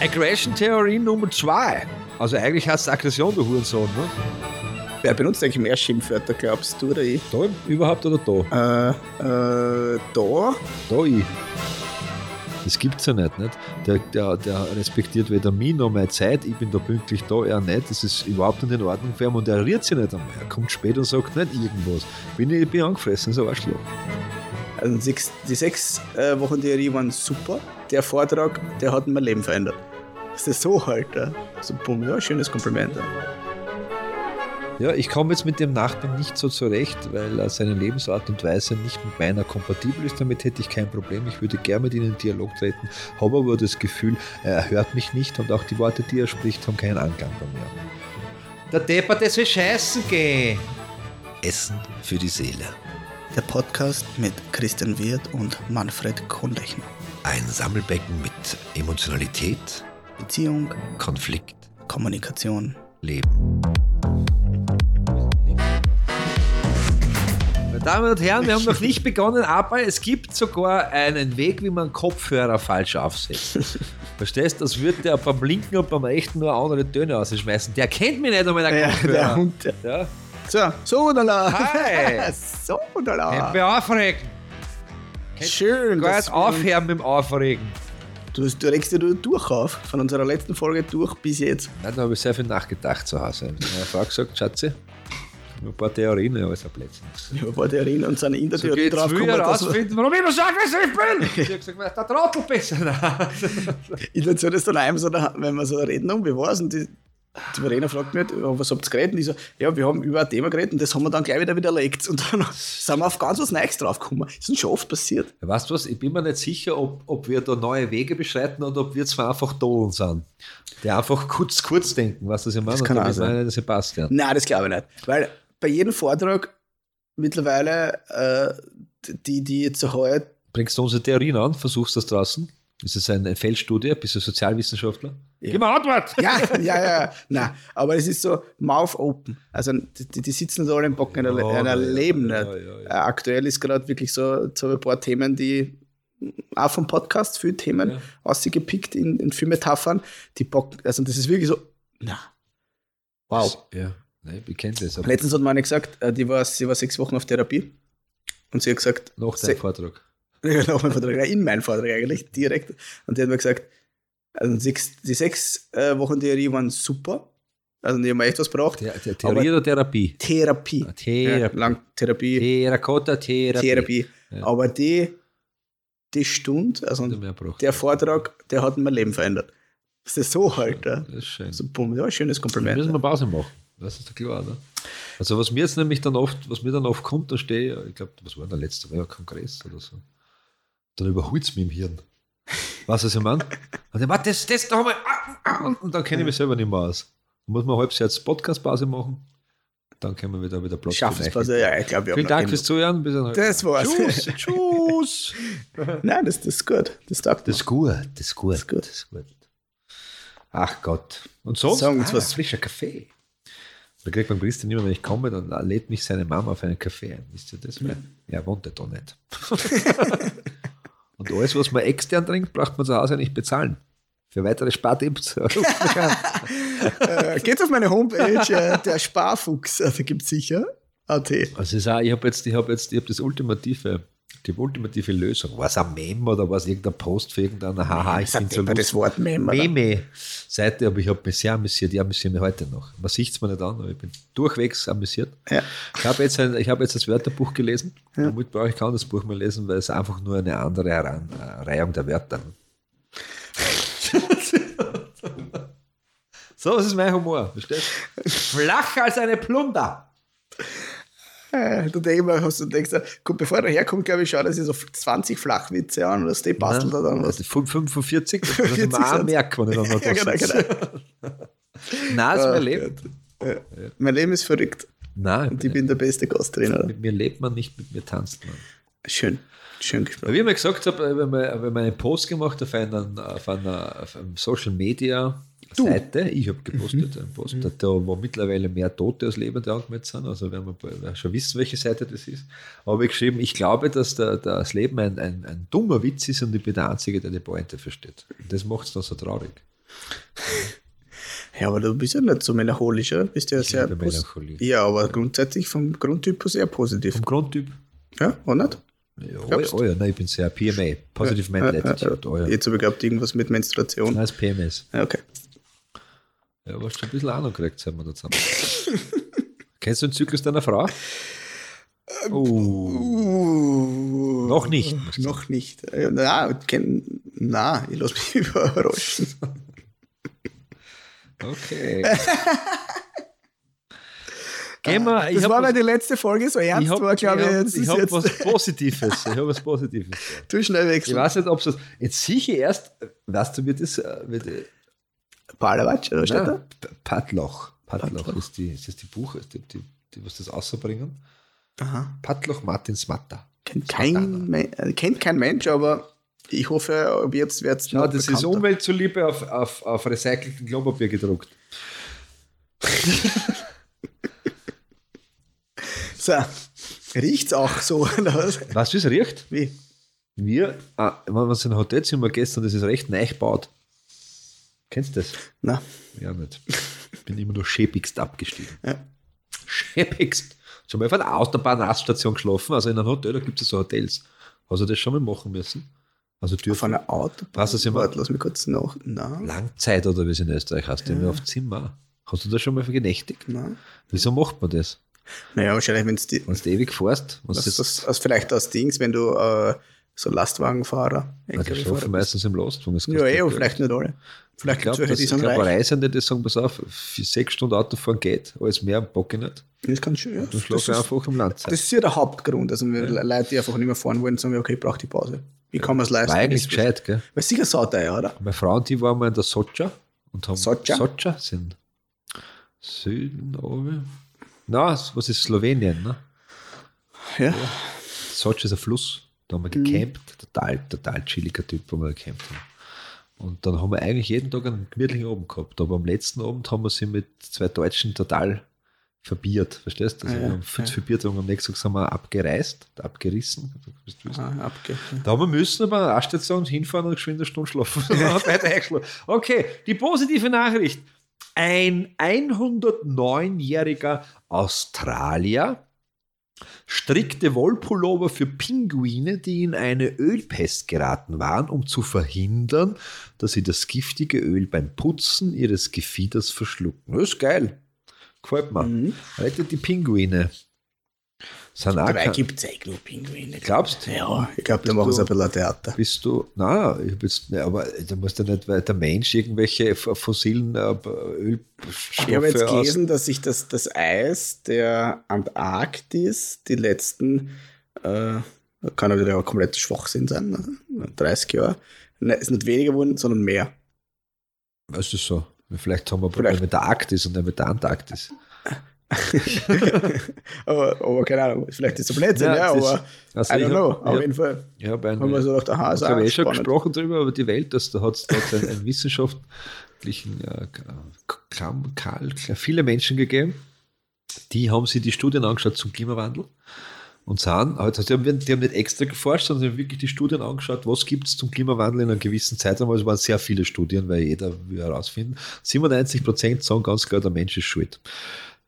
Aggression-Theorie Nummer zwei. Also eigentlich heißt es Aggression, du Hurensohn, ne? Wer benutzt eigentlich mehr Schimpfwörter, glaubst du oder ich? Da überhaupt oder da? Äh, äh, da? Da ich. Das gibt's ja nicht, nicht? Der, der, der respektiert weder mich noch meine Zeit, ich bin da pünktlich da, er nicht. Das ist überhaupt nicht in Ordnung für ihn und er rührt sich nicht einmal. Er kommt spät und sagt nicht irgendwas. Bin ich bin angefressen, so ein Arschloch. Also sechs, die sechs äh, Wochen Theorie waren super. Der Vortrag, der hat mein Leben verändert. Das ist so halt. Ja. So, bumm, ja, schönes Kompliment. Ja. Ja, ich komme jetzt mit dem Nachbarn nicht so zurecht, weil äh, seine Lebensart und Weise nicht mit meiner kompatibel ist. Damit hätte ich kein Problem. Ich würde gerne mit ihm in Dialog treten, habe aber das Gefühl, er hört mich nicht und auch die Worte, die er spricht, haben keinen Anklang bei mir. Der Deppert, das will scheißen gehen. Essen für die Seele. Der Podcast mit Christian Wirth und Manfred Kohnlechner. Ein Sammelbecken mit Emotionalität, Beziehung, Konflikt, Kommunikation. Leben. Meine Damen und Herren, wir haben noch nicht begonnen, aber es gibt sogar einen Weg, wie man Kopfhörer falsch aufsetzt. Verstehst du? Das wird der beim Linken und beim Rechten nur andere Töne ausschmeißen. Der kennt mich nicht einmal, der Ja, Kopfhörer. der Hund. Ja. So, so, lala. Hi. so, lala. Nicht aufregen. Schön. Nicht wir- aufhören mit dem Aufregen. Du, du regst dir durch auf, von unserer letzten Folge durch bis jetzt. Nein, da habe ich sehr viel nachgedacht zu Hause. Ich habe Meine Frau gesagt, Schatzi, ich habe ein paar Theorien, aber es ist ein Blödsinn. Ja, war Theorien und sind in der So Theorie drauf gekommen, dass herausfinden, warum ich immer so aggressiv bin. Ich habe gesagt, der Trottel besser. Ich erzähle das dann einem so, wenn wir so reden, um, wie war's? Und die, die Verena fragt mich, ja, was habt ihr geredet? Und ich so, ja, wir haben über ein Thema geredet und das haben wir dann gleich wieder widerlegt. Und dann sind wir auf ganz was Neues draufgekommen. Das ist uns schon oft passiert. Weißt du was, ich bin mir nicht sicher, ob, ob wir da neue Wege beschreiten oder ob wir zwar einfach Dolen sind. Die einfach kurz, kurz denken, was ich meine? Das kann auch sein. ich, dass ich passt, ja. Nein, das glaube ich nicht. Weil bei jedem Vortrag mittlerweile, äh, die, die jetzt so heute Bringst du unsere Theorien an, versuchst das draußen. Das ist eine Feldstudie, bist du Sozialwissenschaftler? Ja. Gib mir Antwort! Ja, ja, ja. Nein, aber es ist so mouth open. Also die, die sitzen da alle im Bocken einer, Ja, einer ja, Leben ja, nicht. Äh, Aktuell ist gerade wirklich so, so ein paar Themen, die auch vom Podcast viele Themen Ja. ausgepickt in, in viele Metaphern. Die bocken, also das ist wirklich so, na. Wow. Ja, nein, ich kenne das. Aber Letztens hat meine gesagt, äh, die war, sie war sechs Wochen auf Therapie und sie hat gesagt, nach se- deinem Vortrag. Ja, nach meinem Vortrag, in meinem Vortrag eigentlich, direkt. Und die hat mir gesagt, also sechs, die sechs äh, Wochen Theorie waren super. Also die haben echt was gebraucht. The The Theorie oder Therapie? Therapie. Ah, Therapie. Ja, lang Therapie. Terracotta Therapie. Therapie. Ja. Aber die, die Stunde, also braucht. der Vortrag, der hat mein Leben verändert. Das ist so halt. Ja. Das ist schön. So, bumm, ja, schönes Da Kompliment. müssen wir Pause machen. Das ist klar, oder? Also was mir jetzt nämlich dann oft, was mir dann oft kommt, da stehe ich, ich glaube, was war denn der letzte, ein Kongress oder so. Dann überholt es mich im Hirn. Weißt du, was ich meine? Und ich, warte, das, das ah, ah, und dann kenne ich mich selber nicht mehr aus. Dann muss man halbes Jahr Podcast-Pause machen, dann können wir wieder wieder Platz Schaffen es für euch. was, ja, ich glaube, Vielen Dank fürs Zuhören. Bis dann. Das war's. Tschüss. Tschüss. Nein, das, das ist gut. Das taugt Das ist gut, das ist gut. Das ist gut. Das ist gut. Ach Gott. Und sonst? Sagen uns ah, was. Frischer Kaffee. Da kriegt beim Christian immer, wenn ich komme, dann lädt mich seine Mama auf einen Kaffee ein. Wisst ihr das? Weil er wohnt ja da nicht. Und alles, was man extern trinkt, braucht man zu Hause nicht bezahlen. Für weitere Spartipps. Äh, geht auf meine Homepage, äh, der Sparfuchs, da gibt es sicher AT. Also es ist auch, ich habe jetzt, ich habe jetzt, ich habe das ultimative, die ultimative Lösung. War es ein Meme oder war es irgendein Post für irgendeiner Haha, ich bin so das Wort Meme. Meme-Seite, aber ich habe mich sehr amüsiert. Ich amüsiere mich heute noch. Man sieht es mir nicht an, aber ich bin durchwegs amüsiert. Ja. Ich habe jetzt, ein, ich habe jetzt das Wörterbuch gelesen. Damit brauche ich kaum das Buch mehr lesen, weil es einfach nur eine andere Heran- Reihung der Wörter. so, das ist mein Humor. Verstehst? Flach als eine Plunder. Äh, Du denkst, hast du denkst, gut, bevor er herkommt, glaube ich, schau, dass ich so 20 Flachwitze an oder die bastelt er dann was. Also 45, das muss 40 man auch Satz. merken, wenn ich dann noch Ja, da genau, genau. Nein, das ist Ach mein Leben. Ja. Mein Leben ist verrückt Nein, und ich bin der beste Gasttrainer. mit mir lebt man nicht, mit mir tanzt man. Schön, schön gesprochen. Wie ich mir gesagt habe, wenn man, wenn man einen Post gemacht auf, einen, auf einer auf Social Media Seite, ich habe gepostet, einen Post, da wo mittlerweile mehr Tote als Lebende angemeldet sind, also werden wir schon wissen, welche Seite das ist, habe ich geschrieben, ich glaube, dass der, das Leben ein, ein, ein dummer Witz ist und ich bin der Einzige, der die Pointe versteht. Und das macht es dann so traurig. Ja, aber du bist ja nicht so melancholisch, oder? Bist ja Ich sehr. Ja, aber grundsätzlich vom Grundtyp her sehr positiv. Vom Grundtyp. Ja, oder nicht? Ja, oh, ja, oh ja, nein, ich bin sehr PMA. Positive Mental Ja, Attitude. Oh ja. Jetzt habe ich gehabt, irgendwas mit Menstruation. Nein, das PMS. Ja, okay. Ja, aber hast du ein bisschen Ahnung gekriegt, seit wir da zusammen. Kennst du den Zyklus deiner Frau? Oh, Uh, noch nicht. Noch nicht. Na, kenn, na, ich lasse mich überraschen. Okay. Gehen wir, ich Das war, habe was, die letzte Folge so ernst ich hab, war, glaube ich. ich hab, Jetzt ich ist hab jetzt was Positives. Ich habe was Positives. zu schnell Ich wechseln. weiß nicht, ob es jetzt sicher erst, weißt du, wird das, äh, wird, Palawatsch, oder nein, P- Patloch. Patloch Patloch. ist die, ist das die Buch, ist die, die, die was das rausbringen? Aha. Patloch Martins Matta. Kennt kein, äh, kennt kein Mensch, aber ich hoffe, ab jetzt wird es Schau, das ist Umwelt zuliebe auf, auf, auf recycelten Klopapier gedruckt. So, riecht's auch so, oder was? Weißt du, wie es riecht? Wie? Wir, ah, wenn wir in ein Hotelzimmer gestern, das ist recht neu gebaut. Kennst du das? Na, Ja, nicht. Bin immer nur schäbigst abgestiegen. Ja. Schäbigst. Schon mal auf einer Autobahnraststation geschlafen, also in einem Hotel, da gibt es so Hotels. Hast du das schon mal machen müssen? Also auf dürfen einer Autobahn. Was ist immer- Warte, lass mich kurz nach. Na, Langzeit oder wie es in Österreich heißt, immer auf Zimmer. Hast du das schon mal genächtigt? na. Wieso macht man das? Naja, wahrscheinlich, wenn du ewig fährst, Das, du das, das, vielleicht aus Dings, wenn du äh, so Lastwagenfahrer. Ja, LKW-Fahrer schlafen bist. meistens im Lostwagen. das Ja, eh, vielleicht nicht alle. Vielleicht Ich gibt glaube, es welche, die ich sind glaub, reich. Reisende, die sagen, pass auf, für sechs Stunden Autofahren geht, alles mehr bock ich nicht. Das kann schon, ja. Dann Das, schlaf ist, ich einfach im Land. das ist ja der Hauptgrund. Also, wenn Leute, die einfach nicht mehr fahren wollen, sagen, okay, ich brauche die Pause. Wie kann man es leisten? War eigentlich gescheit, gell? Weil sicher sauteuer, oder? Meine Frau und die waren mal in der Socha und haben Socha? Socha sind Süden oben. Na, was ist Slowenien, ne? Ja. Sochi ist ein Fluss. Da haben wir gecampt. Total, total chilliger Typ, wo wir gecampt haben. Und dann haben wir eigentlich jeden Tag einen gemütlichen Abend gehabt. Aber am letzten Abend haben wir sie mit zwei Deutschen total verbiert. Verstehst du? Also Ja, wir haben viel ja. verbiert und am nächsten Tag sind wir abgereist, abgerissen. Wissen. Ah, abge. Da haben wir müssen bei einer Raststation hinfahren und geschwind eine Stunde schlafen. Eingeschlafen. Okay, die positive Nachricht. Ein 109-jähriger Australier strickte Wollpullover für Pinguine, die in eine Ölpest geraten waren, um zu verhindern, dass sie das giftige Öl beim Putzen ihres Gefieders verschlucken. Das ist geil. Gefällt mir. Mhm. Rettet die Pinguine. Auch Dabei kein- gibt es genug Pinguine. Glaubst du? Ja, ich glaube, da machen sie ein bisschen Theater. Bist du, na, ich hab jetzt, ne, aber da muss ja nicht, weil der Mensch irgendwelche fossilen äh, Ölstoffe Ich habe jetzt gelesen, dass sich das, das Eis der Antarktis die letzten, äh, kann wieder ein kompletter Schwachsinn sein, ne? 30 Jahre, ne, ist nicht weniger geworden, sondern mehr. Was ist so? Vielleicht haben wir Probleme mit der Arktis und nicht mit der Antarktis. aber, aber keine Ahnung, vielleicht ist es ein Blödsinn, Ja, ja, aber also I ich don't hab- know, auf ja. jeden Fall. Ja, bei Haben wir so gedacht, aha, ich habe eh schon gesprochen darüber, über die Welt, dass da hat es einen, einen wissenschaftlichen äh, Klam, Karl, viele Menschen gegeben, die haben sich die Studien angeschaut zum Klimawandel und sahen, also die, haben, die haben nicht extra geforscht, sondern sie haben wirklich die Studien angeschaut, was gibt es zum Klimawandel in einer gewissen Zeitraum. Also es waren sehr viele Studien, weil jeder will herausfinden. 97 Prozent sagen ganz klar, der Mensch ist schuld.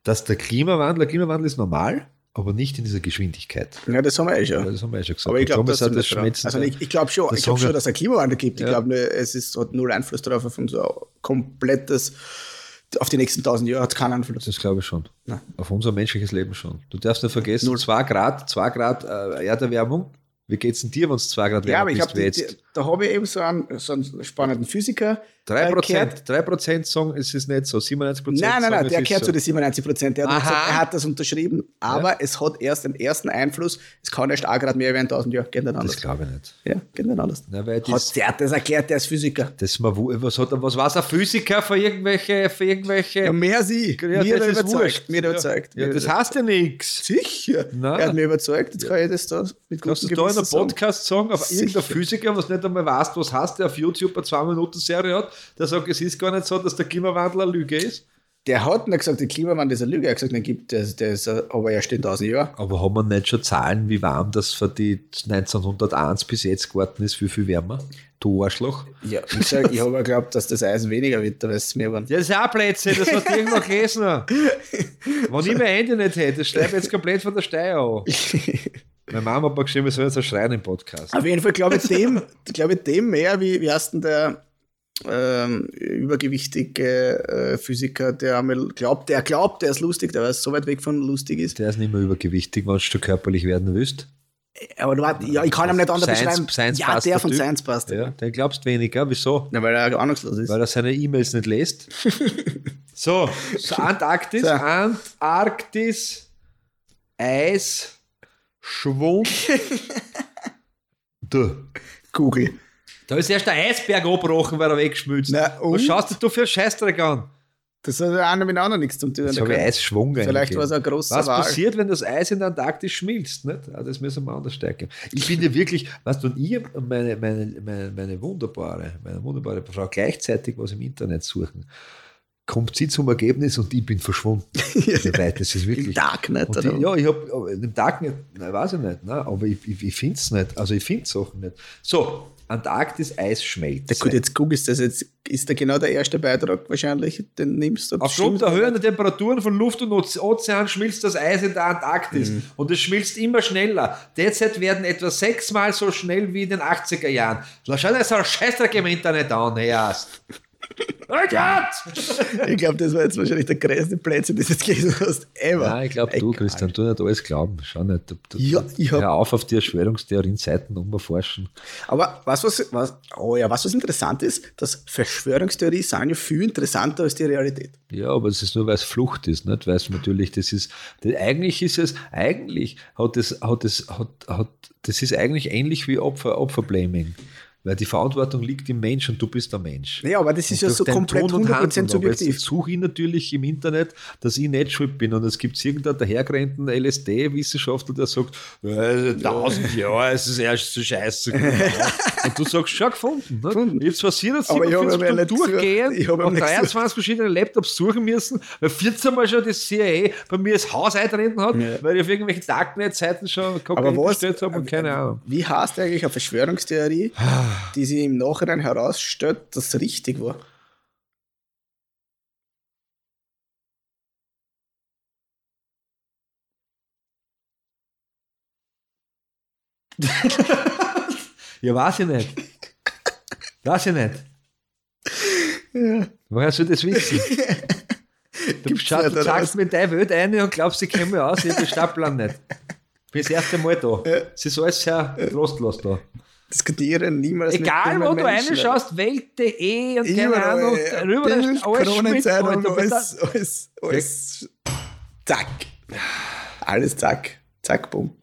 Dass der Klimawandel, der Klimawandel ist normal, aber nicht in dieser Geschwindigkeit. Ja, das haben wir eh schon. Ja, das haben wir ja schon gesagt. Aber ich glaube, das das also ich, ich glaube schon, ich glaube Song- schon, dass es einen Klimawandel gibt. Ja. Ich glaube, es ist, hat null Einfluss darauf, auf unser komplettes, auf die nächsten tausend Jahre hat es keinen Einfluss. Das glaube ich schon. Nein. Auf unser menschliches Leben schon. Du darfst nicht vergessen, Null. 2 Grad, 2 Grad äh, Erderwärmung. Wie geht's denn dir, wenn es 2 Grad Ja, wärmer aber ich bist da habe ich eben so einen, so einen spannenden Physiker. 3 äh, Prozent, gehört. 3 Prozent sagen, es ist nicht so. 97 Prozent Nein, nein, nein, der gehört so. zu den 97 Prozent. Der hat gesagt, er hat das unterschrieben, aber es hat erst den ersten Einfluss. Es kann erst auch gerade mehr werden, 1000 Jahre. Geht nicht Das anders. glaube ich nicht. Ja, geht nicht anders. Nein, weil Hat das, der hat das erklärt, der ist Physiker. das mal, was, hat, was war ein Physiker für irgendwelche, für irgendwelche Ja, mehr sie. Ja, mir hat das ist überzeugt. wurscht. Mir hat er überzeugt. Ja, Mir das hat heißt ja nichts. Sicher. Nein. Er hat mir überzeugt. Jetzt kann ich das da mit Kannst du gutem da in einem. Podcast sagen, auf irgendein Physiker, was nicht einmal weiß, was heißt, der auf YouTube eine 2-Minuten-Serie hat, der sagt, es ist gar nicht so, dass der Klimawandel eine Lüge ist? Der hat nicht gesagt, der Klimawandel ist eine Lüge. Er hat gesagt, den gibt es, der ist aber erst in 1000 Jahren. Aber haben wir nicht schon Zahlen, wie warm das für die 1901 bis jetzt geworden ist? Wie viel wärmer? Du Arschloch. Ja, ich sag, ich habe geglaubt, dass das Eis weniger wird, weil es mehr waren. Ja, das ist auch Plätze, das hat irgendwo gelesen. Wenn ich mein Handy nicht hätte, das schreibe ich jetzt komplett von der Steier an. Meine Mama hat mir geschrieben, wir sollen jetzt ein schreien im Podcast. Auf jeden Fall glaube ich dem, glaube ich dem mehr, wie, wie heißt denn der ähm, übergewichtige äh, Physiker, der einmal glaubt, der glaubt, der ist lustig, der weiß so weit weg von lustig ist. Der ist nicht mehr übergewichtig, wenn du körperlich werden willst. Aber du, ja, ich kann ihm nicht anders Science- beschreiben. Science ja, der von Typ. Science Buster. Ja, den glaubst weniger. Wieso? Ja, weil er ahnungslos ist. Weil er seine E-Mails nicht liest. so, so Antarktis, So. Antarktis, Eis, Schwund. du. Google. Da ist erst der Eisberg abgebrochen, weil er weggeschmilzt. Na, Was und? schaust du für Scheißdreck an? Das hat einer mit dem anderen nichts zu tun. Jetzt habe ich Eisschwung Vielleicht war es ein großer Was Wal. passiert, wenn das Eis in der Antarktis schmilzt? Nicht? Ah, das müssen wir anders stärken. Ich bin ja wirklich, weißt du, und ich und meine, meine, meine, meine wunderbare, meine wunderbare Frau gleichzeitig was im Internet suchen, kommt sie zum Ergebnis und ich bin verschwunden. So weit, das ist Im wirklich. Darknet, Und oder? ich, ja, ich habe im Darknet, nein, weiß ich nicht, nein, aber ich, ich, ich finde es nicht. Also ich finde Sachen nicht. So, Antarktis Eis schmelzt. Gut, jetzt googelst du das jetzt. Ist da genau der erste Beitrag wahrscheinlich? Den nimmst du. Aufgrund der höheren Temperaturen von Luft und Oze- Ozean schmilzt das Eis in der Antarktis Mhm. und es schmilzt immer schneller. Derzeit werden etwa sechsmal so schnell wie in den 80er Jahren. Schau dir so ein Scheißdreck im Internet an, erst. Ich glaube, das war jetzt wahrscheinlich der größte Plätzchen, das du jetzt gelesen hast. Ever. Nein, ich glaube, du. Christian, du nicht alles glauben. Schau nicht. Du, du, Ja, ich hab- hör auf, auf die Verschwörungstheorien-Seiten umforschen. Aber was, was, was, oh ja, was, was interessant ist, dass Verschwörungstheorien sind ja viel interessanter als die Realität. Ja, aber es ist nur, weil es Flucht ist, nicht? Weil es natürlich, das ist, das, eigentlich ist es, eigentlich hat es, hat es, hat, hat, das ist eigentlich ähnlich wie Opfer, Opferblaming. Weil die Verantwortung liegt im Mensch und du bist der Mensch. Ja, aber das ist ja so komplett und 100% Handeln. Subjektiv. Jetzt suche ich natürlich im Internet, dass ich nicht schuld bin. Und es gibt irgendeinen dahergerennten LSD-Wissenschaftler, der sagt, äh, tausend Jahre, es ist erst so scheiße. und du sagst, schon gefunden. Ne? Habe zwar 47 Aber ich habe durchgehen Ich habe und mir nicht 23 verschiedene Laptops suchen müssen, weil 14 Mal schon das CIA bei mir das Haus eintreten hat, Ja. weil ich auf irgendwelche Darknet-Seiten schon Kokain bestellt habe und keine Ahnung. wie heißt eigentlich eine Verschwörungstheorie, die sich im Nachhinein herausstellt, dass es richtig war? Ja, weiß ich nicht. Weiß ich nicht. Woher soll das wissen? Du, Gibt's schau, nicht, du sagst mir in deine Welt ein und glaubst, ich kenne mich aus, ich den Stadtplan nicht. Ich bin das erste Mal da. Es ist alles sehr trostlos da. Diskutieren niemals Egal, mit wo du Menschen. reinschaust, Welt.de und keine Überall, Ahnung, ja. rüber ist alles Kronenzeitung, alles, alles, alles, zack. Alles zack, zack, bumm.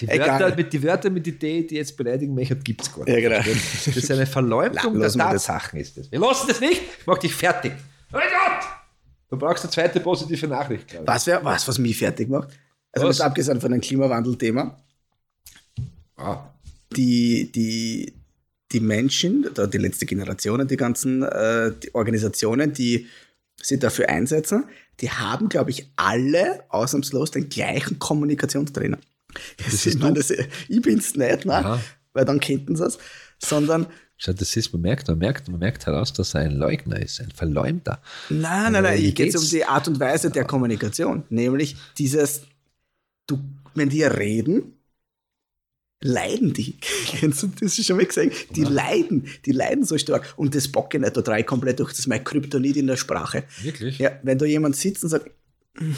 Die Egal. Wörter, mit, die Wörter mit Idee, die jetzt beleidigen möchte, gibt es gar nicht. Ja, genau. Das ist eine Verleumdung La- der. Tatsachen. Ist das. Wir lassen das nicht, ich mach dich fertig. Oh mein Gott! Du brauchst eine zweite positive Nachricht. Was, wär, was, was mich fertig macht? Also Was? abgesehen von dem Klimawandel-Thema, Ah, die, die, die Menschen, die letzte Generation, die ganzen äh, die Organisationen, die sich dafür einsetzen, die haben, glaube ich, alle ausnahmslos den gleichen Kommunikationstrainer. Das ist ich meine, das, ich bin's nicht, ne? Aha. weil dann könnten sie es, sondern Schau, das ist, man merkt, man merkt, man merkt heraus, dass er ein Leugner ist, ein Verleumder. Nein, nein, Aber nein, wie hier geht es um die Art und Weise der Kommunikation. Nämlich dieses, du, wenn die reden, leiden die. Kennst du das schon mal gesagt? Die leiden, die leiden so stark. Und das bocke ich nicht, ich komplett durch. Das ist mein Kryptonit in der Sprache. Wirklich? Ja, wenn da jemand sitzt und sagt, "Mm,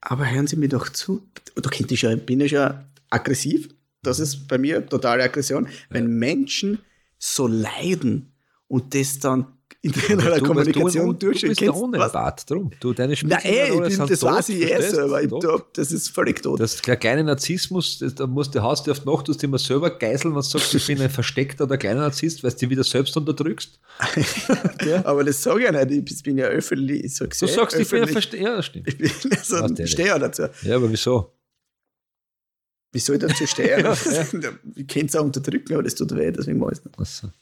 aber hören Sie mir doch zu. Da kennt ich schon, bin ich schon aggressiv. Das ist bei mir totale Aggression. Wenn Menschen so leiden und das dann in Du, Kommunikation du, du, du bist Kennst ohne du was? Bart, drum. Du, deine Na ey, bin, das tot, weiß ich eh selber. Ich, das ist völlig tot. Das der kleine Narzissmus, da musst du haust du oft noch, dass du immer selber geißeln und sagst, ich bin ein versteckter oder kleiner Narzisst, weil du dich wieder selbst unterdrückst. Aber das sage ich ja nicht. Ich bin ja öffentlich. Ich sag's Du eh sagst, ich bin ein öffentlich. Verstecker. Ja, das stimmt. Ich bin also, Was der ich stehe ja dazu. Ja, aber wieso? Wie soll ich dazu stehen? Ja, Ich kann es auch unterdrücken, aber das tut weh, deswegen mache ich es nicht.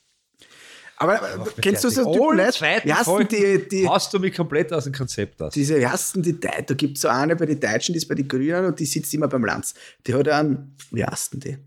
Aber mich kennst du so Alle nicht? zweiten Folgen die, die, Hast du mich komplett aus dem Konzept aus? diese, denn die Da gibt es so eine bei den Deutschen, die ist bei den Grünen und die sitzt immer beim Lanz. Die hat einen, wie heißt denn die?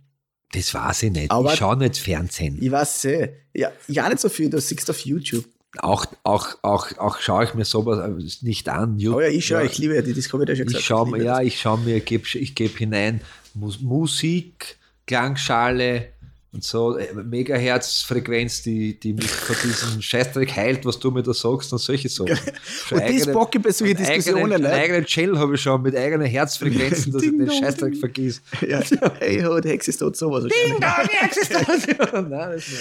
Das weiß ich nicht. Aber- ich schaue nicht Fernsehen. Ich weiß eh. Ja, ja, nicht so viel, du siehst auf YouTube. Auch, auch, auch, auch schaue ich mir sowas äh, nicht an. Aber ja, ich schaue, ich liebe ja die, das habe ich dir schon gesagt. Ich schaue mir, ja, das. ich schaue mir, geb, ich gebe hinein Mus Musik, Klangschale und so, äh, Megahertz-Frequenz, die, die mich von diesem Scheißdreck heilt, was du mir da sagst und solche Sachen. Und das bocke ich bei solchen Diskussionen, eigenen, ne? einen eigenen Shell habe ich schon mit eigenen Herzfrequenzen, dass ich Ding den dong, Scheißdreck ding. vergieße. Ja, hey, ho, der Hex ist tot, sowas wahrscheinlich. Nein, das nicht.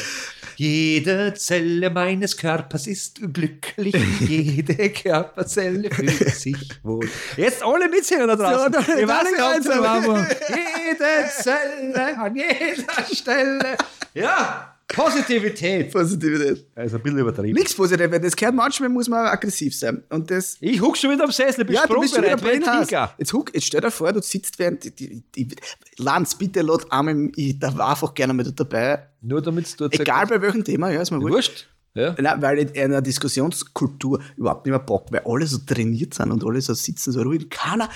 Jede Zelle meines Körpers ist glücklich, jede Körperzelle fühlt sich wohl. Jetzt alle mitsingen da draußen. Ja, da- ich weiß nicht. Jede Zelle an jeder Stelle. Ja, Positivität. Positivität. Also ein bisschen übertrieben. Nichts Positives, das gehört manchmal, muss man aggressiv sein. Und das, Ich huck schon wieder am Sessel, bin ja, du bist schon wieder. Tiger. Jetzt, huck, jetzt stell dir vor, du sitzt während, die, die, die, Lanz, bitte lad einmal, ich da war einfach gerne mit dabei. Nur damit du dort Egal bei welchem Thema, ja, ist mir wurscht. Ja. Nein, weil in einer Diskussionskultur überhaupt nicht mehr Bock, weil alle so trainiert sind und alle so sitzen, so ruhig. Keiner,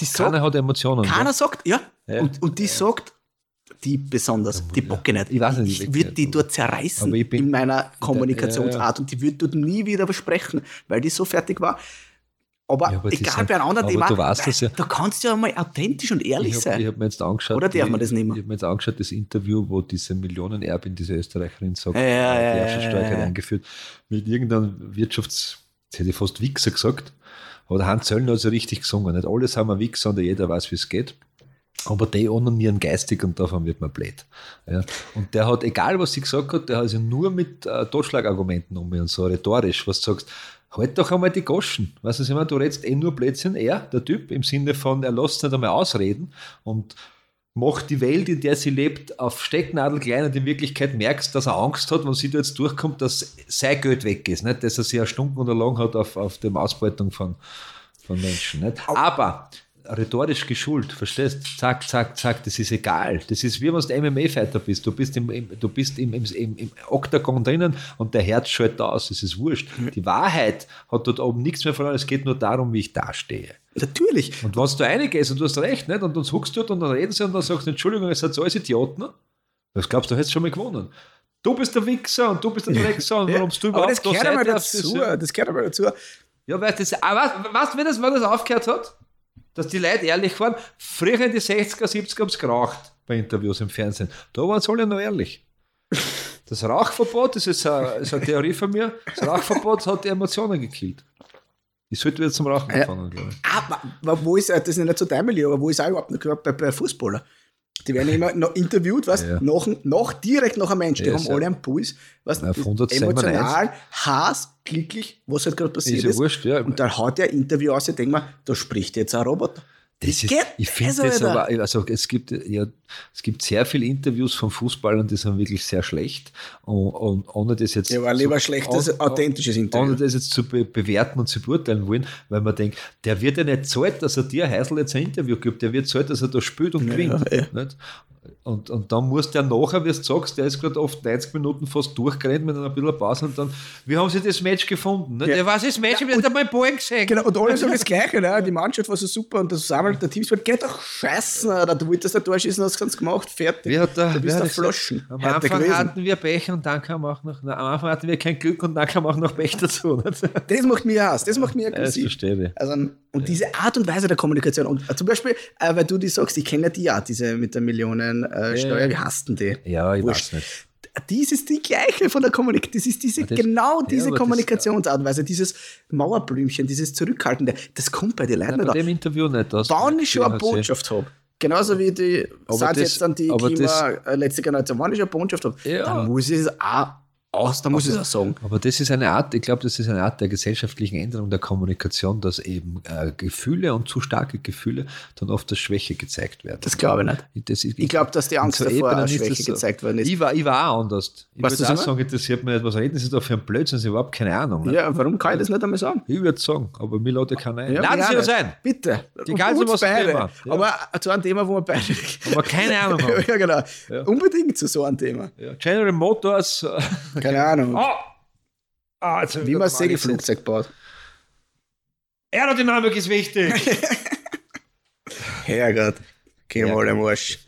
die sagt, Keiner hat Emotionen. keiner sagt, ja, Ja. Und, und die sagt, die besonders, die bocke nicht. Ich weiß nicht, ich ich würde die dort zerreißen ich in meiner Kommunikationsart und die würde dort nie wieder versprechen, weil die so fertig war. Aber, Ja, aber egal bei einem anderen Thema, das ja. da kannst du ja mal authentisch und ehrlich Ich habe sein. hab mir jetzt angeschaut. Oder darf man das nicht mehr? Ich habe mir jetzt angeschaut, das Interview, wo diese Millionenerbin, diese Österreicherin sagt, Ja, ja, äh, ja, die ja, Erbschaftssteuer ja, ja. eingeführt, mit irgendeinem Wirtschafts-, jetzt hätte ich fast Wichser gesagt, aber der Hans Zöllner hat so richtig gesungen. Nicht alle sind wir Wichser und jeder weiß, wie es geht. Aber die onanieren geistig und davon wird man blöd. Ja. Und der hat, egal was sie gesagt hat, der hat sich nur mit äh, Totschlagargumenten um und so rhetorisch, was du sagst, halt doch einmal die Goschen. Weißt du, was ich meine? Du redest eh nur Blödsinn, er, der Typ, im Sinne von, er lässt nicht einmal ausreden und macht die Welt, in der sie lebt, auf Stecknadel klein und in Wirklichkeit merkst, dass er Angst hat, wenn sie da jetzt durchkommt, dass sein Geld weg ist. Nicht? Dass er sich ja Stunden oder lang hat auf, auf der Ausbeutung von, von Menschen. Nicht? Aber rhetorisch geschult, verstehst? Zack, zack, zack, das ist egal. Das ist wie wenn du MMA-Fighter bist. Du bist, im, im, du bist im, im, im, im Oktagon drinnen und der Herz schaltet aus. Das ist wurscht. Die Wahrheit hat dort oben nichts mehr verloren. Es geht nur darum, wie ich dastehe. Natürlich. Und wenn du reingehst und du hast recht, nicht? und uns huckst dort und dann reden sie und dann sagst du, Entschuldigung, ihr seid so alles Idioten, das glaubst du, du hättest schon mal gewonnen. Du bist der Wichser und du bist der Dreckser und warum du Aber überhaupt das da gehört einmal dazu. Das gehört einmal dazu. Ja, weil das, aber was, was, wenn das, wenn das aufgehört hat? Dass die Leute ehrlich waren. Früher in die 60er, 70er haben sie geraucht bei Interviews im Fernsehen. Da waren sie alle noch ehrlich. Das Rauchverbot, das ist eine, ist eine Theorie von mir, das Rauchverbot hat die Emotionen gekillt. Ich sollte wieder zum Rauchen Ja. anfangen, glaube ich. Ah, wo ist, das ist nicht so dein Milieu, aber wo ist auch überhaupt noch bei, bei Fußballern? Die werden immer noch interviewt, weißt Ja. nach, nach, direkt nach einem Mensch. Die Ja, haben sehr. alle einen Puls, weißt Na, auf 100 sind wir emotional, Hass, glücklich, was halt gerade passiert Ist ist. ja wurscht, ja. Und dann haut der Interview aus, ich denke mir, da spricht jetzt ein Roboter. Das ist, ich finde also, das aber, also es gibt ja, es gibt sehr viele Interviews von Fußballern, die sind wirklich sehr schlecht. Und, und ohne das jetzt. Ja, war lieber zu- schlechtes, ohne- authentisches Interview. Ohne das jetzt zu be bewerten und zu beurteilen wollen, weil man denkt, der wird ja nicht zahlt, dass er dir Heisel jetzt ein Interview gibt, der wird zahlt, dass er da spielt und gewinnt. ja. Nicht? Und, und dann muss der nachher, wie du sagst, der ist gerade oft 90 Minuten fast durchgerannt mit einer bisschen Pause und dann, wie haben sie das Match gefunden? Nicht? Ja. Ja. Was ist das Match? Ich habe nicht einmal einen Ball gesehen. Genau, und alle sagen das Gleiche, ne? die Mannschaft war so super und das Sammel der Teamsport, geht doch scheißen, Alter. du wolltest ein Tor schießen, hast du es gemacht, fertig. Wie hat der, du bist er gesagt? Floschen. Am Anfang gewesen. hatten wir Pech und dann kam auch noch, na, am Anfang hatten wir kein Glück und dann kam auch noch Pech dazu. Nicht? Das macht mich Hass, das macht Das aggressiv. verstehe ich. Also, und diese Art und Weise der Kommunikation. Und äh, zum Beispiel, äh, weil du die sagst, ich kenne ja die ja, diese mit der Millionensteuer, äh, Steuer, Ja. wie hast denn die? Ja, ich Wurscht. weiß nicht. Dies ist die gleiche von der Kommunikation. Das ist diese, das- genau ja, diese das- Kommunikationsart und Weise, dieses Mauerblümchen, dieses Zurückhaltende. Das kommt bei den Leuten Bei nicht dem an. Interview nicht. Das Wann ich schon eine Botschaft habe. Genauso wie die, das- jetzt dann die das- Klima, äh, letzte Generation, wann ich eine Botschaft habe, Ja. dann muss ich es auch aus, dann muss ich es auch sagen. Aber das ist eine Art, ich glaube, das ist eine Art der gesellschaftlichen Änderung der Kommunikation, dass eben äh, Gefühle und zu starke Gefühle dann oft als Schwäche gezeigt werden. Das glaube ich nicht. Das ist, Ich glaube, dass die Angst so davor als Schwäche das gezeigt worden ist. Ich war, ich war auch anders. Ich würde auch ich sagen, interessiert mich nicht, was reden Sie da für ein Blödsinn, Sie haben überhaupt keine Ahnung. Ne? Ja, warum kann ich das nicht einmal sagen? Ich würde sagen, aber mir lädt ja keiner ein. Ja, Laden Sie das ein. Bitte. Egal, zu was beide. Thema. Ja. Aber zu einem Thema, wo wir beide. Aber keine Ahnung haben. ja, genau. Ja. Unbedingt zu so einem Thema. Ja, General Motors, Keine Ahnung. Oh. Ah, ich Wie man gesetzt. Segelflugzeug baut. Aerodynamik ist wichtig. Herrgott. Gehen wir Ja. alle am Arsch.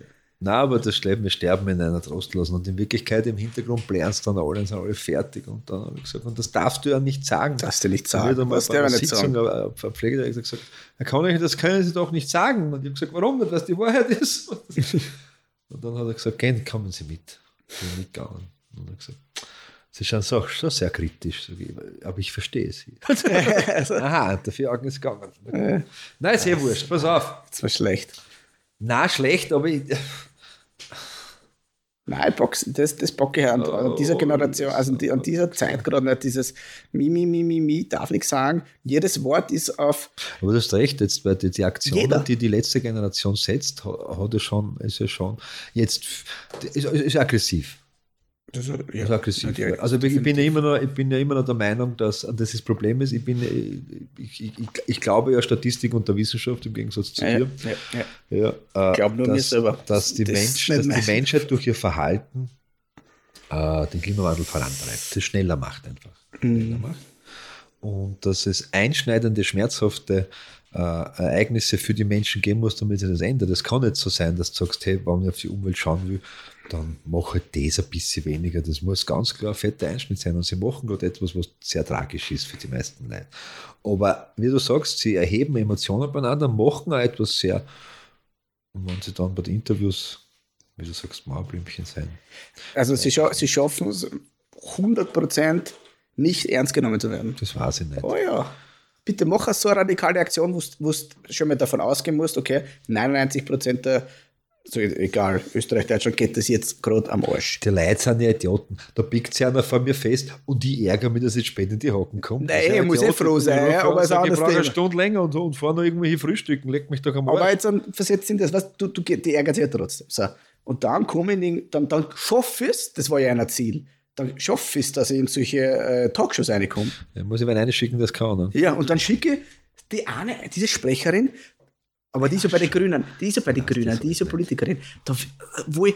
Nein, aber das schleppt wir sterben in einer trostlosen. Und in Wirklichkeit im Hintergrund blären dann alle und sind alle fertig. Und dann habe ich gesagt, und das darfst du ja nicht sagen. Darfst du nicht Da sagen. Was bei der einer nicht Sitzung sagen. ein hat gesagt, Herr Konrad, das können Sie doch nicht sagen. Und ich habe gesagt, warum nicht, was die Wahrheit ist. Und dann hat er gesagt, gehen, kommen Sie mit. Ich bin mitgegangen. Und er hat gesagt, Sie schauen so, schon sehr kritisch, ich, aber ich verstehe Sie. Aha, dafür Augen ist gegangen. Nein, ist eh wurscht, pass auf. Das war schlecht. Na, schlecht, aber ich, Nein, Box, das, das bocke ich an, an dieser Generation, also an, die, an dieser Zeit gerade nicht, dieses Mi, Mi, Mi, Mi, Mi, darf nichts sagen. Jedes Wort ist auf, Aber du hast recht, jetzt bei die, die Aktionen, die die letzte Generation setzt, ha- hat er schon, ist ja schon jetzt ist, ist aggressiv. Das, ja, Ist aggressiv. ja, also ich bin, ja immer noch, ich bin ja immer noch der Meinung, dass und das, das Problem ist, ich bin ich, ich, ich, ich glaube ja Statistik und der Wissenschaft im Gegensatz zu dir. ja, ja. Äh, glaub nur dass, mir selber. Dass, die, Das Mensch, dass die Menschheit durch ihr Verhalten äh, den Klimawandel vorantreibt, das schneller macht einfach. Schneller Mhm. macht. Und dass es einschneidende, schmerzhafte äh, Ereignisse für die Menschen geben muss, damit sie das ändert. Das kann nicht so sein, dass du sagst, hey, wenn ich auf die Umwelt schauen will, dann mache ich das ein bisschen weniger. Das muss ganz klar ein fetter Einschnitt sein. Und sie machen gerade etwas, was sehr tragisch ist für die meisten Leute. Aber wie du sagst, sie erheben Emotionen beieinander, machen auch etwas sehr, und wenn sie dann bei den Interviews, wie du sagst, Mauerblümchen sein. Also sie, scha sie schaffen es 100% nicht ernst genommen zu werden. Das weiß ich nicht. Oh ja. Bitte mach so eine radikale Aktion, wo du schon mal davon ausgehen musst, okay, 99% der, so egal, Österreich, Deutschland geht das jetzt gerade am Arsch. Die Leute sind ja Idioten. Da biegt sich einer vor mir fest und ich ärgere mich, dass ich spät in die Hocken komme. Nein, ich muss eh froh sein, Ich ja, aber ist sag, Ich brauche eine. Stunde länger und, und fahre noch irgendwo hin frühstücken. Leg mich doch am Aber Arsch. jetzt dann versetzt in das, was du, du, die ärgert sich ja trotzdem. So. Und dann komme ich, dann, dann schaffe ich es, das war ja ein Ziel, dann schaffe ich es, dass ich in solche äh, Talkshows reinkomme. Ja, muss ich wen reinschicken, das kann. Ne? Ja, und dann schicke ich die eine, diese Sprecherin, aber die ist ja bei den Grünen, die ist ja bei den Grünen, die ist ja Politikerin, da, wo, ich,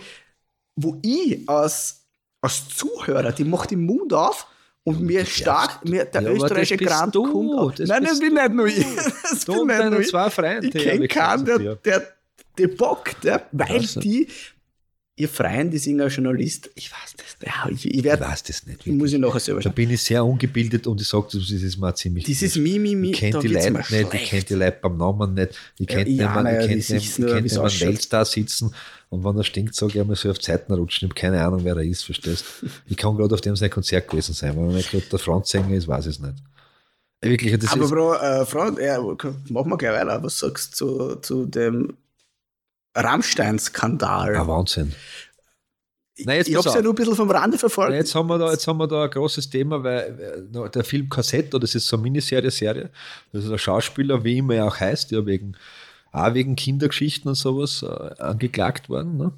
wo ich als, als Zuhörer, die macht den Mund auf und mir stark, mir, der Ja, österreichische Grand du, kommt Nein, das bin nicht nur ich. Das Du bin nicht nur ich. zwei Freunde, Ich ja, kenne keinen, der, ja. der, der bockt, der, weil Also. die, ihr Freund, die sind ja Journalist, ich weiß das nicht. Ja, ich, ich, Ich werd, weiß das nicht. ich muss ich nachher selber Da bin ich sehr ungebildet und ich sage, das ist mir ziemlich. Dieses Mimimi, Ich kenne die Leute nicht, ich kenne die Leute beim Namen nicht. Ich Ja, kenne ja, jemanden, naja, ich die kenne der einen. Weltstar sitzen und wenn er stinkt, sage ich einmal so auf die Seiten rutschen. Ich habe keine Ahnung, wer er ist, verstehst Ich kann gerade auf dem sein Konzert gewesen sein. Wenn er nicht gerade der Frontsänger ist, weiß ich es nicht. Wirklich, das Aber ist, Bro, äh, Freund, ja, machen wir gleich weiter. Was sagst du zu, zu dem Rammstein-Skandal? ein Wahnsinn. Nein, jetzt ich habe es ja nur ein bisschen vom Rande verfolgt. Jetzt haben, wir da, jetzt haben wir da ein großes Thema, weil der Film Kassette, das ist so eine Miniserie, Serie, das ist ein Schauspieler, wie immer er auch heißt, ja wegen, auch wegen Kindergeschichten und sowas äh, angeklagt worden. Ne?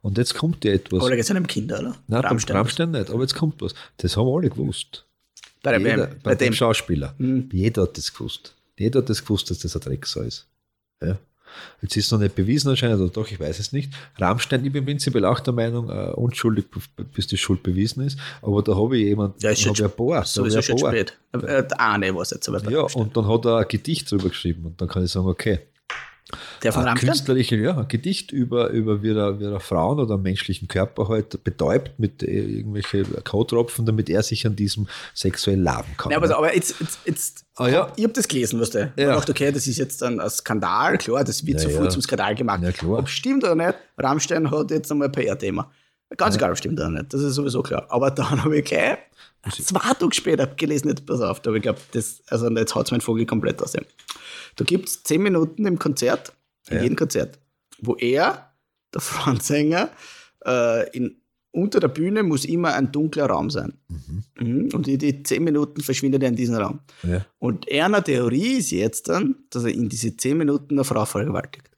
Und jetzt kommt ja etwas. Aber da geht es einem Kinder, oder? Nein, Rammstein. Rammstein nicht, aber jetzt kommt was. Das haben alle gewusst. Bei, der, Jeder, bei, bei, dem dem. Schauspieler. Mhm. Jeder hat das gewusst. Jeder hat das gewusst, dass das ein Drecksau ist. Ja. Jetzt ist es noch nicht bewiesen anscheinend, oder doch, ich weiß es nicht. Rammstein, ich bin prinzipiell auch der Meinung, äh, unschuldig, bis die Schuld bewiesen ist. Aber da habe ich jemanden, Ja, ist da habe ich ein paar. da Sowieso habe ich schon spät. Äh, der eine war es jetzt aber Ja, Rammstein. und dann hat er ein Gedicht drüber geschrieben und dann kann ich sagen, okay, Der von ein Rammstein? künstlerliche, ja, ein Gedicht über, über wie er, wie er Frauen oder menschlichen Körper halt betäubt mit äh, irgendwelche K.O.-Tropfen, damit er sich an diesem sexuell laben kann. Ja, aber, aber jetzt, jetzt, jetzt Ah, ja. ich habe das gelesen, du. Ich Ja. dachte, okay, das ist jetzt ein Skandal, klar, das wird Ja, sofort ja. zum Skandal gemacht. Ja, klar. Ob stimmt oder nicht, Rammstein hat jetzt einmal ein PR-Thema. Ganz egal, stimmt oder nicht, das ist sowieso klar. Aber dann habe ich gleich zwei Tage später gelesen, jetzt pass auf, da habe ich geglaubt, das, also jetzt haut mein Vogel komplett aus dem. Da gibt es zehn Minuten im Konzert, in Ja. jedem Konzert, wo er, der Frontsänger, äh, in, unter der Bühne muss immer ein dunkler Raum sein. Mhm. Und in die zehn Minuten verschwindet er in diesem Raum. Ja. Und einer Theorie ist jetzt dann, dass er in diese zehn Minuten eine Frau vergewaltigt.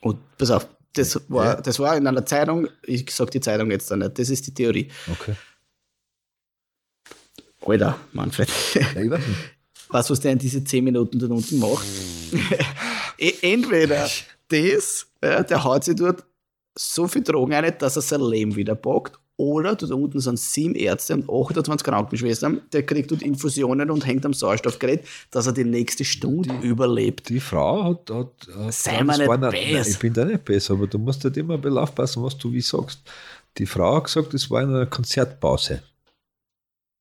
Und pass auf, das war, Ja. das war in einer Zeitung, ich sag die Zeitung jetzt dann nicht, das ist die Theorie. Okay. Alter, Manfred, Ja, du, was der in diese zehn Minuten dort unten macht? E- Entweder das, ja, der haut sich dort so viel Drogen rein, dass er sein Leben wieder packt, Oder da unten sind sieben Ärzte und 28 Krankenschwestern. Der kriegt dort Infusionen und hängt am Sauerstoffgerät, dass er die nächste Stunde die, überlebt. Die Frau hat. hat, hat Sei mal nicht besser. Nein, ich bin da nicht besser, aber du musst halt immer ein bisschen aufpassen, was du wie sagst. Die Frau hat gesagt, es war in einer Konzertpause.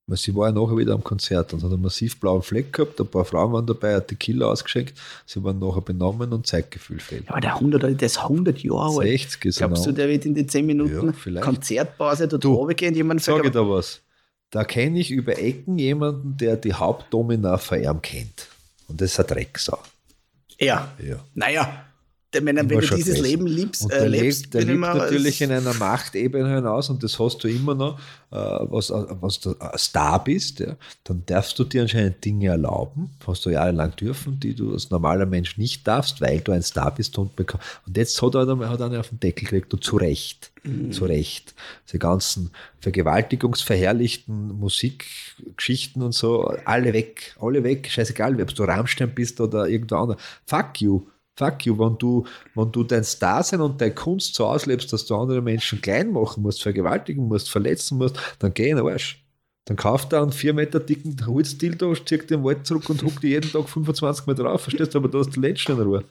Weil sie war ja nachher wieder am Konzert und hat einen massiv blauen Fleck gehabt. Ein paar Frauen waren dabei, hat die Killer ausgeschenkt. Sie waren nachher benommen und Zeitgefühl fehlt. Ja, aber der 100, der ist 100 Jahre alt. 60 ist Glaubst du, der wird in die 10 Minuten ja, Konzertpause dort oben gehen? Jemand sag ich da was. Da kenne ich über Ecken jemanden, der die Hauptdomina von ihm kennt. Und das ist ein Drecksau. Ja. ja. Naja, wenn, wenn du dieses gewesen. Leben liebst, äh, lebst, der lebt natürlich in einer Machtebene hinaus und das hast du immer noch, äh, was, äh, was du ein Star bist, ja, dann darfst du dir anscheinend Dinge erlauben, hast du jahrelang dürfen, die du als normaler Mensch nicht darfst, weil du ein Star bist und bekommst. Und jetzt hat er, hat er auf den Deckel gekriegt und zu Recht, mhm. zu Recht. Diese ganzen vergewaltigungsverherrlichten Musikgeschichten und so, alle weg, alle weg, scheißegal, ob du Rammstein bist oder irgendwo anders. Fuck you fuck you, wenn du, wenn du dein Dasein und deine Kunst so auslebst, dass du andere Menschen klein machen musst, vergewaltigen musst, verletzen musst, dann geh in den Arsch. Dann kauft er einen 4 Meter dicken Holzdildo, zieht den Wald zurück und huckt jeden Tag 25 Mal drauf, verstehst du? Aber du hast den letzten in Ruhe.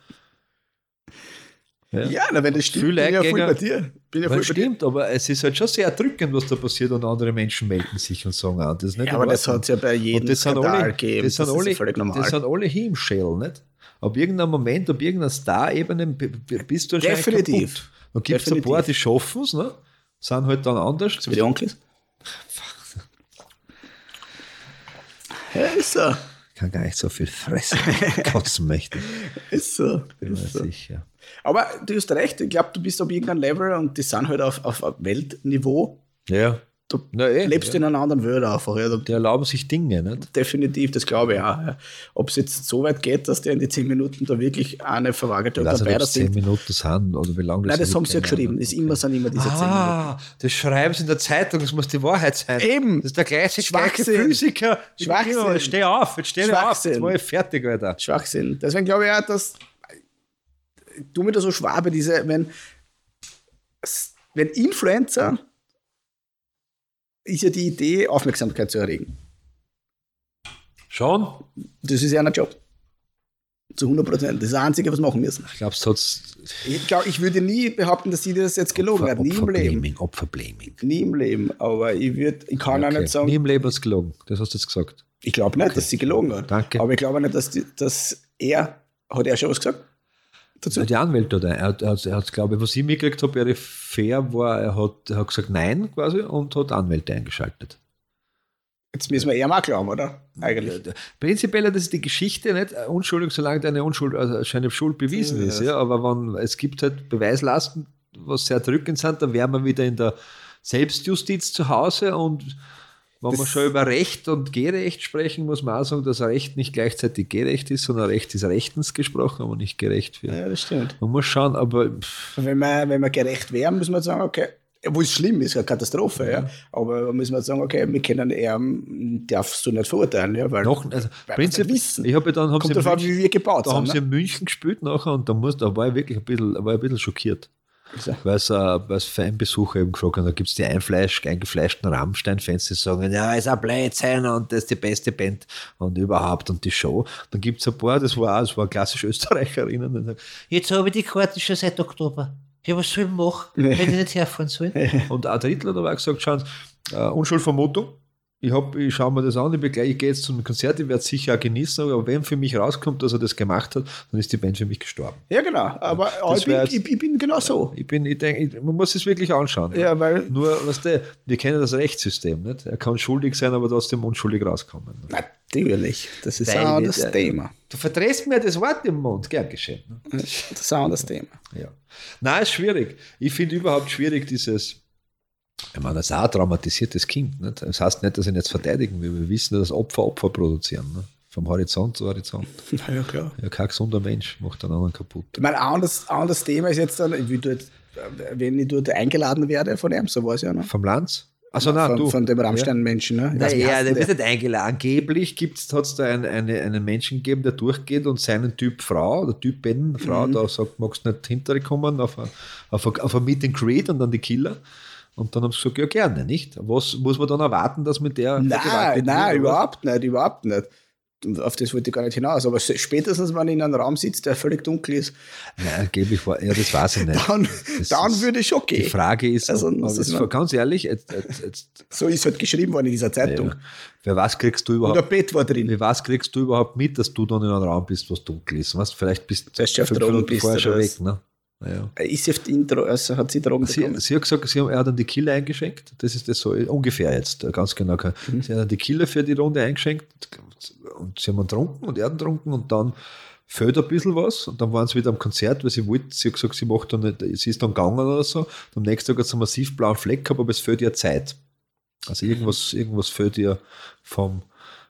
Ja, ja na, wenn das stimmt, bin ich ja voll bei dir. Bin ja voll stimmt, dir. aber es ist halt schon sehr drückend, was da passiert und andere Menschen melden sich und sagen, ah, das ist nicht Ja, aber das hat es ja bei jedem Skandal gegeben. Das, das, sind alle, völlig normal. Das sind alle Himschell, nicht? Ab irgendeinem Moment, ab irgendeiner Star-Ebene bist du anscheinend Definitiv. kaputt. Dann gibt es ein paar, die schaffen es, ne? sind halt dann anders. So wie die Onkels? Ja, ist so. Ich kann gar nicht so viel fressen, kotzen möchte. Ist so. Bin ist mir so. sicher. Aber du hast recht, ich glaube, du bist auf irgendeinem Level und die sind halt auf, auf Weltniveau. Ja. Du eh, lebst ja. in einer anderen Welt einfach. Ja. Die erlauben sich Dinge, nicht? Definitiv, das glaube ich auch. Ja. Ob es jetzt so weit geht, dass der in die 10 Minuten da wirklich eine verwagerte oder dabei das 10 Minuten sind oder wie lange das Nein, das haben sie ja geschrieben. Das ist immer, sind immer diese ah, 10 Minuten. Das schreiben sie in der Zeitung, das muss die Wahrheit sein. Eben. Das ist der gleiche, gleiche Physiker. Schwachsinn. Jetzt steh auf, jetzt steh auf, jetzt war ich fertig, Alter. Schwachsinn. Deswegen glaube ich auch, dass du mir da so schwabe, diese, wenn, wenn Influencer ist ja die Idee, Aufmerksamkeit zu erregen. Schon? Das ist ja ein Job. Zu 100 Prozent. Das ist das Einzige, was machen müssen. Ich glaube, es Ich, glaub, ich würde nie behaupten, dass sie das jetzt gelogen Opfer, hat. Nie im Leben. Opferblaming. Nie im Leben. Aber ich, würd, ich kann okay. auch nicht sagen. Nie im Leben hat es gelogen. Das hast du jetzt gesagt. Ich glaube nicht, okay. dass sie gelogen hat. Danke. Aber ich glaube nicht, dass, die, dass er. Hat er schon was gesagt? Dazu? Die Anwälte oder er hat, er er hat glaube ich, was ich mitgekriegt habe, wäre fair war, er hat, er hat gesagt Nein quasi und hat Anwälte eingeschaltet. Jetzt müssen wir eher mal glauben, oder? Eigentlich. Prinzipiell das ist die Geschichte nicht unschuldig, solange deine Unschuld, also seine Schuld bewiesen ja, ist. Ja. Aber wenn, es gibt halt Beweislasten, was sehr drückend sind, dann wären wir wieder in der Selbstjustiz zu Hause und wenn das wir schon über Recht und Gerecht sprechen, muss man auch sagen, dass Recht nicht gleichzeitig gerecht ist, sondern Recht ist rechtens gesprochen, aber nicht gerecht wird. Ja, das stimmt. Man muss schauen, aber. Wenn wir, wenn wir gerecht wären, muss man sagen, okay, wo es schlimm ist, eine Katastrophe, ja. ja. Aber müssen wir sagen, okay, wir können eher, darfst du nicht verurteilen, ja, weil, Noch, also weil Prinzip, wissen. Ich habe ja dann, haben Kommt sie davon, wie wir gebaut da haben. haben sie in München gespielt nachher und da, muss, da war ich wirklich ein bisschen, war ich ein bisschen schockiert. Weil es äh, Fanbesucher eben gefragt haben, da gibt es die Einfleisch, eingefleischten Rammstein-Fans, die sagen, ja, ist ein Blödsinn und das ist die beste Band und überhaupt und die Show. Dann gibt es ein paar, das war, das war klassisch Österreicherinnen, die sagen, jetzt habe ich die Karten schon seit Oktober. Ja, was soll ich machen, wenn ich nicht herfahren soll? und ein Drittel hat aber auch gesagt, schauen äh, Unschuldsvermutung, ich, ich schaue mir das an, ich, ich gehe jetzt zum Konzert, ich werde es sicher auch genießen, aber wenn für mich rauskommt, dass er das gemacht hat, dann ist die Band für mich gestorben. Ja, genau. Aber ich bin, jetzt, ich, ich, bin, genau so. Ich bin, ich denke, man muss es wirklich anschauen. Ja, weil Nur, weißt du, wir kennen das Rechtssystem. Nicht? Er kann schuldig sein, aber trotzdem unschuldig rauskommen. Natürlich. Das ist auch das äh, Thema. Du verdrehst mir das Wort im Mund, gern geschehen. Ne? Das ist auch das Thema. Ja. Nein, ist schwierig. Ich finde überhaupt schwierig, dieses ich meine, das ist auch ein traumatisiertes Kind. Nicht? Das heißt nicht, dass ich ihn jetzt verteidigen will. Wir wissen, dass Opfer Opfer produzieren. Ne? Vom Horizont zu Horizont. Ja, klar. Ja, kein gesunder Mensch macht einen anderen kaputt. Ich meine, ein anderes, anderes Thema ist jetzt dann, dort, wenn ich dort eingeladen werde von ihm, so war es ja. Ne? Vom Lanz? Also nein, von, du. von dem Rammstein-Menschen. Ne? Naja, der wird nicht eingeladen. Angeblich hat es da einen, eine, einen Menschen gegeben, der durchgeht und seinen Typ Frau oder Typ Ben, Frau, mhm. da sagt, magst du nicht hinterher kommen auf ein, auf, ein, auf ein Meet and Greet und dann die Killer. Und dann haben sie gesagt, ja gerne, nicht? Was muss man dann erwarten, dass mit der Nein, nein, überhaupt nicht, überhaupt nicht. Auf das wollte ich gar nicht hinaus. Aber spätestens, wenn ich in einem Raum sitze, der völlig dunkel ist. Nein, angeblich war, ja, das weiß ich nicht. Dann, dann würde ich schon gehen. Die Frage ist, Also, das ist noch- ganz ehrlich, jetzt, jetzt, jetzt, So ist halt geschrieben worden in dieser Zeitung. ja, wer was kriegst du Und überhaupt ein Bett war drin. Wie was kriegst du überhaupt mit, dass du dann in einem Raum bist, was dunkel ist? Weißt, vielleicht bist fünf Minuten bist vorher schon weg. Ne? Ja. Ist sie auf die Intro, also hat sie Drogen Sie, bekommen? sie hat gesagt, sie haben, er hat dann die Killer eingeschenkt. Das ist das so ungefähr jetzt, ganz genau. Mhm. Sie hat dann die Killer für die Runde eingeschenkt und sie haben getrunken und er hat getrunken und dann fehlt ein bisschen was und dann waren sie wieder am Konzert, weil sie wollte, sie hat gesagt, sie macht dann nicht, sie ist dann gegangen oder so. Und am nächsten Tag hat sie einen massiv blauen Fleck gehabt, aber es fehlt ihr Zeit. Also irgendwas, irgendwas fehlt ihr vom,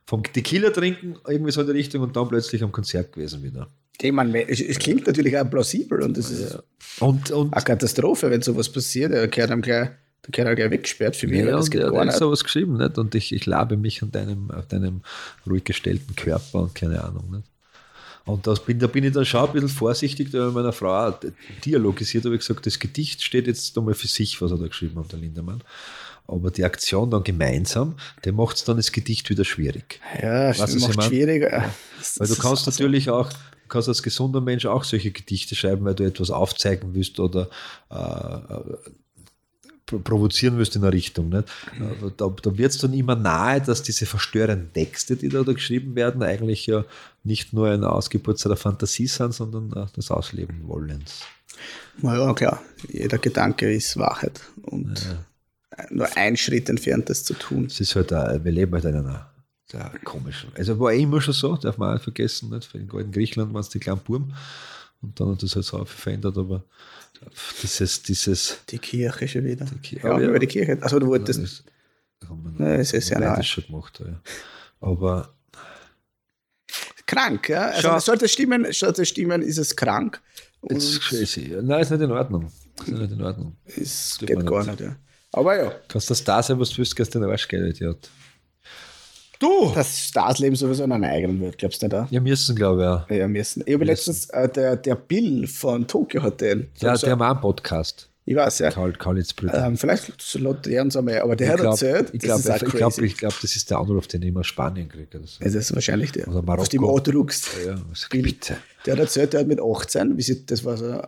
vom Tequila trinken, irgendwie so in die Richtung und dann plötzlich am Konzert gewesen wieder. Meine, es, es klingt natürlich auch plausibel und es ist Und, und eine Katastrophe, wenn sowas passiert. Er gehört einem gleich, der gehört halt gleich weggesperrt für mich. Ja, das geht er hat sowas geschrieben, nicht? Und ich, ich labe mich an deinem, auf deinem ruhig gestellten Körper und keine Ahnung, nicht? Und das bin, da bin ich dann schon ein bisschen vorsichtig, da habe ich meiner Frau dialogisiert, habe ich gesagt, das Gedicht steht jetzt einmal für sich, was er da geschrieben hat, der Lindemann. Aber die Aktion dann gemeinsam, der macht es dann das Gedicht wieder schwierig. Ja, ich macht schwieriger. Weil du kannst natürlich auch, kannst als gesunder Mensch auch solche Gedichte schreiben, weil du etwas aufzeigen willst oder äh, äh, pro- provozieren willst in eine Richtung. Nicht? Aber Da, da wird es dann immer nahe, dass diese verstörenden Texte, die da, da geschrieben werden, eigentlich ja nicht nur ein Ausgeburt seiner Fantasie sind, sondern äh, des Ausleben Wollens. Na ja, klar. Jeder Gedanke ist Wahrheit. Und nur ein Schritt entfernt, das zu tun. Es ist halt, äh, wir leben halt in einer sehr komischen. Also war eh immer schon so, darf man auch nicht vergessen, nicht? Für den alten Griechenland waren es die kleinen Buben und dann hat das halt so verändert, aber dieses, dieses, Die Kirche schon wieder. Ki- ja, aber ja. über die Kirche. Also du wolltest. das haben wir Nein, es ist ja nahe. schon gemacht, ja. Aber Krank, ja. Also Schau. sollte es stimmen, sollte stimmen, ist es krank. Jetzt, ist, nein, ist nicht in Ordnung. Ist nicht in Ordnung. es geht gar leid. nicht, ja. Aber ja, Kannst das da sein, was du willst, gehst du den Arsch geleitet, ja. Du! Das Starsleben sowieso in einer eigenen Welt, glaubst du nicht auch? Ja, müssen, glaube ich, auch. Ja, müssen. Ich habe letztens, äh, der, der Bill von Tokyo Hotel. Ja, der haben auch einen Podcast. ich weiß, ja. Karl, Karl Brüder. Ähm, vielleicht lädt er uns einmal, aber der ich hat glaube, erzählt, ich das glaub, ist auch ich glaub, crazy. ich glaub, das ist der Anruf, den ich immer Spanien kriege. so. Also das ist wahrscheinlich der, Oder Marokko. was du im Auto ruckst. Ja, Bill. bitte. Der hat erzählt, der hat mit 18, wie sie, das war so,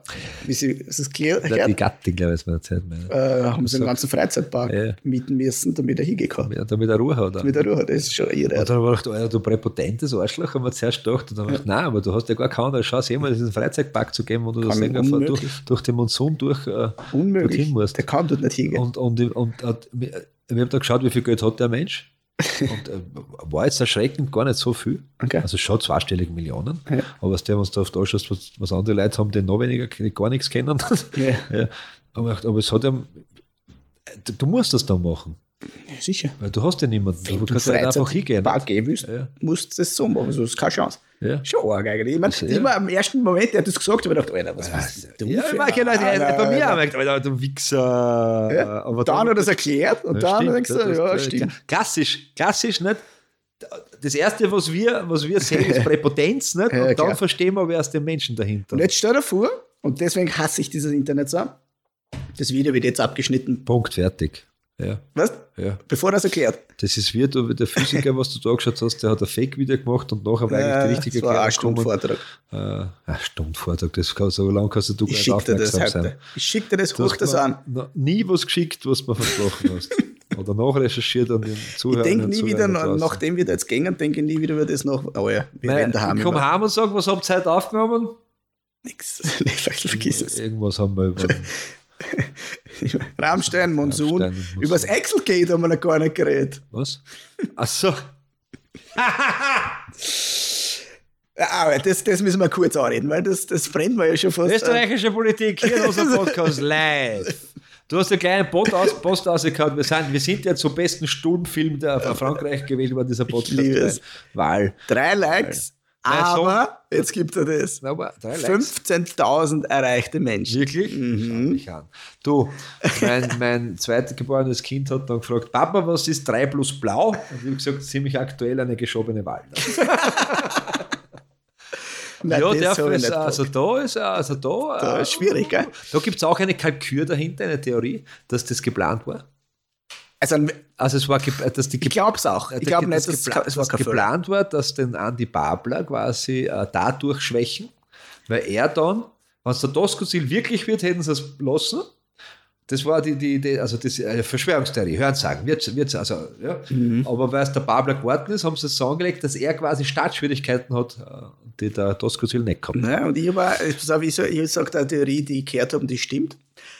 wie sie, das ist klar, die Gattin, glaube ich, ist meine Zeit. Äh, haben sie einen ganzen Freizeitpark Ja. mieten müssen, damit er hingehen kann. Ja, damit er Ruhe hat. oder? Mit der Ruhe, das ist schon irre. Und dann habe ich gedacht, Alter, du präpotentes Arschloch, haben wir zuerst gedacht. Und dann habe ich gedacht, nein, aber du hast ja gar keine Chance, jemals diesen Freizeitpark zu geben, wo du das vor- durch, durch den Monsun durch äh, Unmöglich. dorthin musst. Der kann dort nicht hingehen. Und, und, und, und wir wir haben da geschaut, wie viel Geld hat der Mensch. Und äh, war jetzt erschreckend gar nicht so viel. Okay. Also schon zweistellige Millionen. Ja. Aber was der uns da oft anschaut, was, was andere Leute haben, die noch weniger, die gar nichts kennen. Ja. ja. Aber, aber es hat ja, du, du musst das dann machen. Ja, sicher. Weil du hast ja niemanden. Wenn du du kannst ja einfach hingehen. Park gehen willst, Ja. musst du das so machen, sonst keine Chance. Ja. Schon arg eigentlich. Ich meine, Das- ja. immer am ersten Moment, der hat das gesagt, habe ich gedacht, Alter, was was du Ja, für ich ja Leute, einer, bei mir haben wir gedacht, Alter, du Wichser. Ja. Aber dann hat er es erklärt und dann stimmt, denkst du, das- ja, das- stimmt. Klassisch, klassisch, nicht? Das erste, was wir, was wir sehen, ist Präpotenz, nicht? Ja, Und dann klar. verstehen wir, wer ist der Menschen dahinter. Und jetzt stell dir vor, und deswegen hasse ich dieses Internet so, das Video wird jetzt abgeschnitten. Punkt, fertig. Ja, Weißt ja. Bevor er es erklärt. Das ist wie du, der Physiker, was du da geschaut hast, der hat ein Fake-Video gemacht und nachher war Äh, eigentlich die richtige das war eine Erklärung Stunde gekommen. Vortrag. Äh, eine Stunde Vortrag, das kann, so lange kannst du gar Ich nicht dir das aufmerksam sein. heute. Ich schicke dir das, hoch das an. nie was geschickt, was du mir versprochen hast. Oder nachrecherchiert an den Ich Zuhörern. denke und nie wieder, draußen. nachdem wir da jetzt gehen, denke ich nie wieder über das noch. Oh ja, wir Nein, werden daheim ich komm über heim und sag, was habt ihr heute aufgenommen? nichts. Vergiss es. Irgendwas haben wir über. Rammstein, Monsun. Rammstein, Monsun. Über das Excel-Gate haben wir noch gar nicht geredet. Was? Ach so. Ja, aber das, das müssen wir kurz anreden, weil das, das brennt mir ja schon fast. Österreichische Politik, hier in unserem Podcast live. Du hast einen kleinen Post, aus, Post rausgehauen. Wir sind, wir sind ja zum besten Sturmfilm der von Frankreich gewählt worden, dieser Podcast. liebe es. Wahl. Drei Likes, Nein, so- aber jetzt gibt er das. Aber drei Likes. 15.000 erreichte Menschen. Wirklich? Schau mich an. Du, mein, mein zweitgeborenes Kind hat dann gefragt, Papa, was ist 3 plus blau? Und ich habe gesagt, ziemlich aktuell eine geschobene Wahl. Nein, ja, das darf es, also da ist also da. Da äh, ist schwierig, gell? Da gibt es auch eine Kalkür dahinter, eine Theorie, dass das geplant war. Also, Also es war, dass die ich glaube es auch. Ich glaube nicht, dass es war dass kein Fehler. geplant war, dass den Andy Babler quasi äh, dadurch schwächen, weil er dann, wenn es der Doskozil wirklich wird, hätten sie es lassen. Das war die, die, die also das äh, Verschwörungstheorie, hören sagen, wird's, wird's, also, ja. Mhm. Aber weil es der Babler geworden ist, haben sie es so angelegt, dass er quasi Startschwierigkeiten hat, äh, die der Doskozil nicht gehabt hat. Ja, und ich war, ich sage eine Theorie, die ich gehört habe, die stimmt.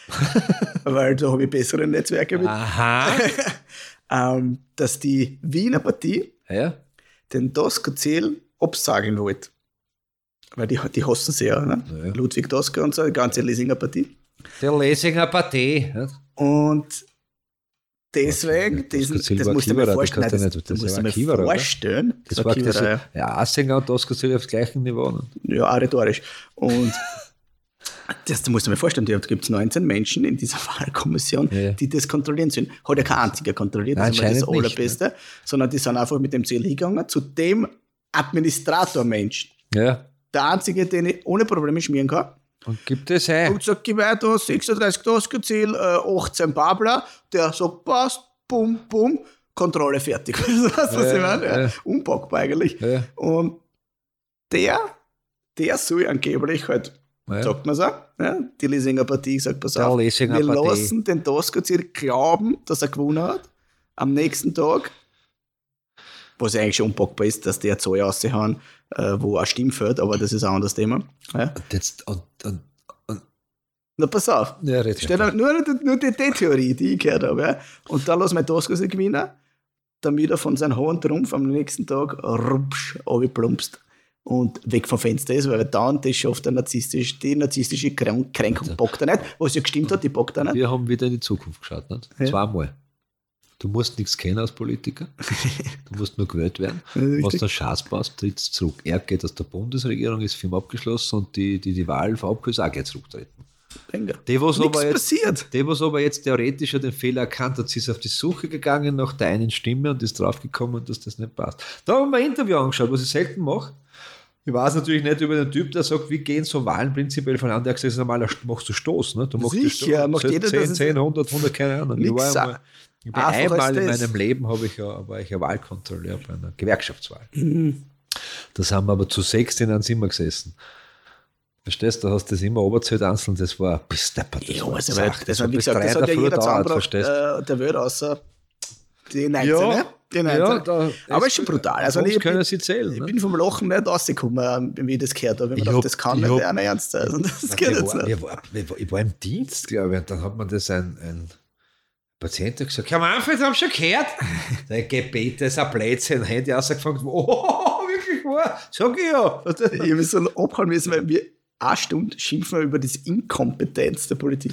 Weil da habe ich bessere Netzwerke mit. Aha. Ähm, dass die Wiener Partie Ja. den Doskozil absagen wollte. Weil die, die hassen sie ja, ne? Ja. Ludwig Doska und so, die ganze Lesinger Partie. Der Lesinger Partei. Ja. Und deswegen, Das diesen, das war musst du mir vorstellen, das nein, das, ja das das musst du mir Kiewerer, oder? vorstellen. Das war das, Kiewerer, ja, Assinger und Doskozil auf gleichem Niveau. ne? ja, auch rhetorisch. Und das musst du mir vorstellen, da gibt es 19 Menschen in dieser Wahlkommission, Ja. die das kontrollieren sollen. Hat ja kein einziger kontrolliert, das ist das Anscheinend nicht, Allerbeste, sondern die sind einfach mit dem Ziel hingegangen, zu dem Administratormensch, Ja. der einzige, den ich ohne Probleme schmieren kann. Und gibt es ein. Und sagt, gib weiter, 36 Doskozil, äh, 18 Babler, der sagt, passt, bum, bum, Kontrolle fertig. weißt du, was Ja, ich meine? Ja. ja. Unpackbar eigentlich. Ja. Und der, der soll angeblich halt, sagt man so, ja, die Lesinger Partie sagt, pass auf, wir Partei. lassen den Doskozil glauben, dass er gewonnen hat. Am nächsten Tag, was ja eigentlich schon unpackbar ist, dass der Zahl raushauen, äh, wo ein Stimmfeld, aber das ist ein anderes Thema. Ja. Und jetzt, und, und, Na, pass auf. ja, Stell nur, nur, die, die Theorie, die ich gehört habe. Ja. Und da lassen wir Doskozil gewinnen, damit er von seinem hohen Trumpf am nächsten Tag rupsch, plumpst und weg vom Fenster ist, weil dann das schafft der narzisstische, die narzisstische Kränk Kränkung bockt er nicht. Was ja gestimmt hat, die bockt er nicht. Wir haben wieder in die Zukunft geschaut. Nicht? Zweimal. Du musst nichts kennen als Politiker. Du musst nur gewählt werden. Was der Schatz passt, tritt zurück. Er geht aus der Bundesregierung, ist Film abgeschlossen und die, die die Wahl verabschiedet, ist auch gleich zurücktreten. Die, was Nichts aber jetzt, passiert. die, was aber jetzt theoretisch ja den Fehler erkannt hat, sie ist auf die Suche gegangen nach der einen Stimme und ist draufgekommen, dass das nicht passt. Da haben wir ein Interview angeschaut, was ich selten mache. Ich weiß natürlich nicht über den Typ, der sagt, wie gehen so Wahlen prinzipiell von an. Der hat gesagt, das ist normaler, machst du Stoß. Ne? Du machst Sicher, Stoß. macht jeder, heißt 10, das ist- 10, 100, 100, keine Ahnung. Ich war einmal, bin Einfacher einmal in das. meinem Leben habe ich ja, war ich ja Wahlkontrolleur bei einer Gewerkschaftswahl. Mhm. Das haben wir aber zu sechs in einem Zimmer gesessen. Verstehst du, da hast du das immer oberzählt einzeln, das war bis deppert. Das Ja, war also, das, hat war, wie gesagt, das hat der ja jeder verstehst äh, der Welt, außer die 19. Ja. ne? Die 19. Ja, da- Aber ist schon brutal. Also, ich, können ich, sie zählen. ich ne? bin vom Lachen nicht rausgekommen, wie ich das gehört habe. Ich, hab- das kann ich nicht hab- einer ernst sein. Das geht jetzt war, nicht. war, ich war im Dienst, glaube ich, und dann hat man das ein, ein Patient hat gesagt, Herr Manfred, haben schon gehört? Der Gebet ist ein Blödsinn, Handy rausgefangen, oh, wirklich wahr, sag ich ja. Ich habe so abhauen müssen, weil wir eine Stunde schimpfen über die Inkompetenz der Politik.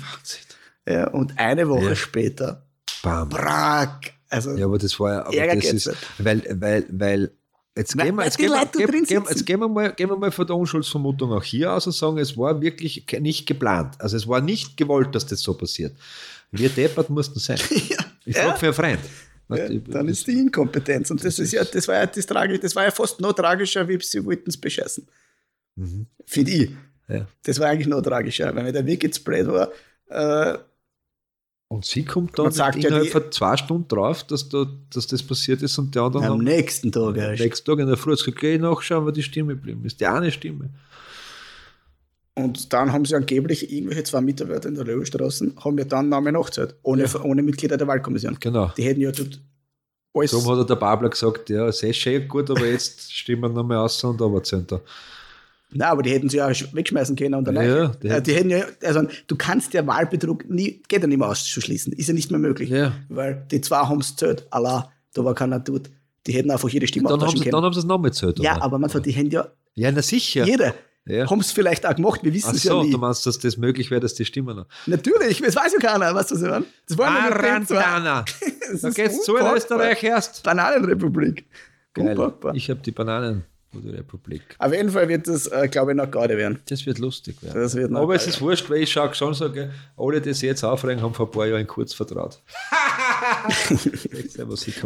Ja, und eine Woche Ja. später, Bam. brack. Also, Ja, aber das war ja, aber das ist, nicht. weil, weil, weil, jetzt gehen wir, weil jetzt die gehen wir, Leute da gehen, drin gehen, sitzen. jetzt gehen wir mal, gehen wir mal von der Unschuldsvermutung auch hier aus und sagen, es war wirklich nicht geplant. Also es war nicht gewollt, dass das so passiert. Wir deppert mussten sein. ja, Ich ja. frage für einen Freund. Ja, Ich- dann ist die Inkompetenz. Und das, ist ja, das war ja das Tragische, das war ja fast noch tragischer, wie sie wollten es bescheißen. Mhm. Finde ich. Ja. Das war eigentlich noch tragischer, weil mir der Weg jetzt blöd war. Äh, Und sie kommt dann sagt ja, innerhalb die- von zwei Stunden drauf, dass, da, dass das passiert ist und die anderen am nächsten Tag am erst. nächsten Tag in der Früh gesagt, geh nachschauen, wo die Stimme geblieben ist. Die eine Stimme. Und dann haben sie angeblich irgendwelche zwei Mitarbeiter in der Löwenstraße, haben ja dann Namen nachgezählt, ohne, ohne Mitglieder der Wahlkommission. Genau. Die hätten ja dort alles. Darum hat er der Babler gesagt, ja, sehr schön, gut, aber jetzt stimmen wir nochmal aus und runterzählen da. Nein, aber die hätten sie ja wegschmeißen können und dann Ja, die, äh, die hätten ja, also du kannst ja Wahlbetrug nie, geht ja nicht mehr auszuschließen, ist ja nicht mehr möglich. Ja. Weil die zwei haben es zählt, Allah, da war keiner tot. Die hätten einfach jede Stimme Dann haben, sie, dann können. haben sie es nochmal gezählt. Ja, aber manchmal, die hätten ja, Ja, na sicher. jeder, Ja. haben es vielleicht auch gemacht, wir wissen Ach es so, ja nie. du meinst, dass das möglich wäre, dass die Stimmen noch. Natürlich, das weiß ja keiner, weißt du, was? Das war den zwei. Arantana. Das Da geht's zu in. Österreich erst. Bananenrepublik. Geil. Unpackbar. Ich habe die Bananen die Republik. Auf jeden Fall wird das, äh, glaube ich, noch gerade werden. Das wird lustig werden. Das wird noch Aber es ist wurscht, weil ich schaue schon so, gell, alle, die sich jetzt aufregen, haben vor ein paar Jahren kurz vertraut.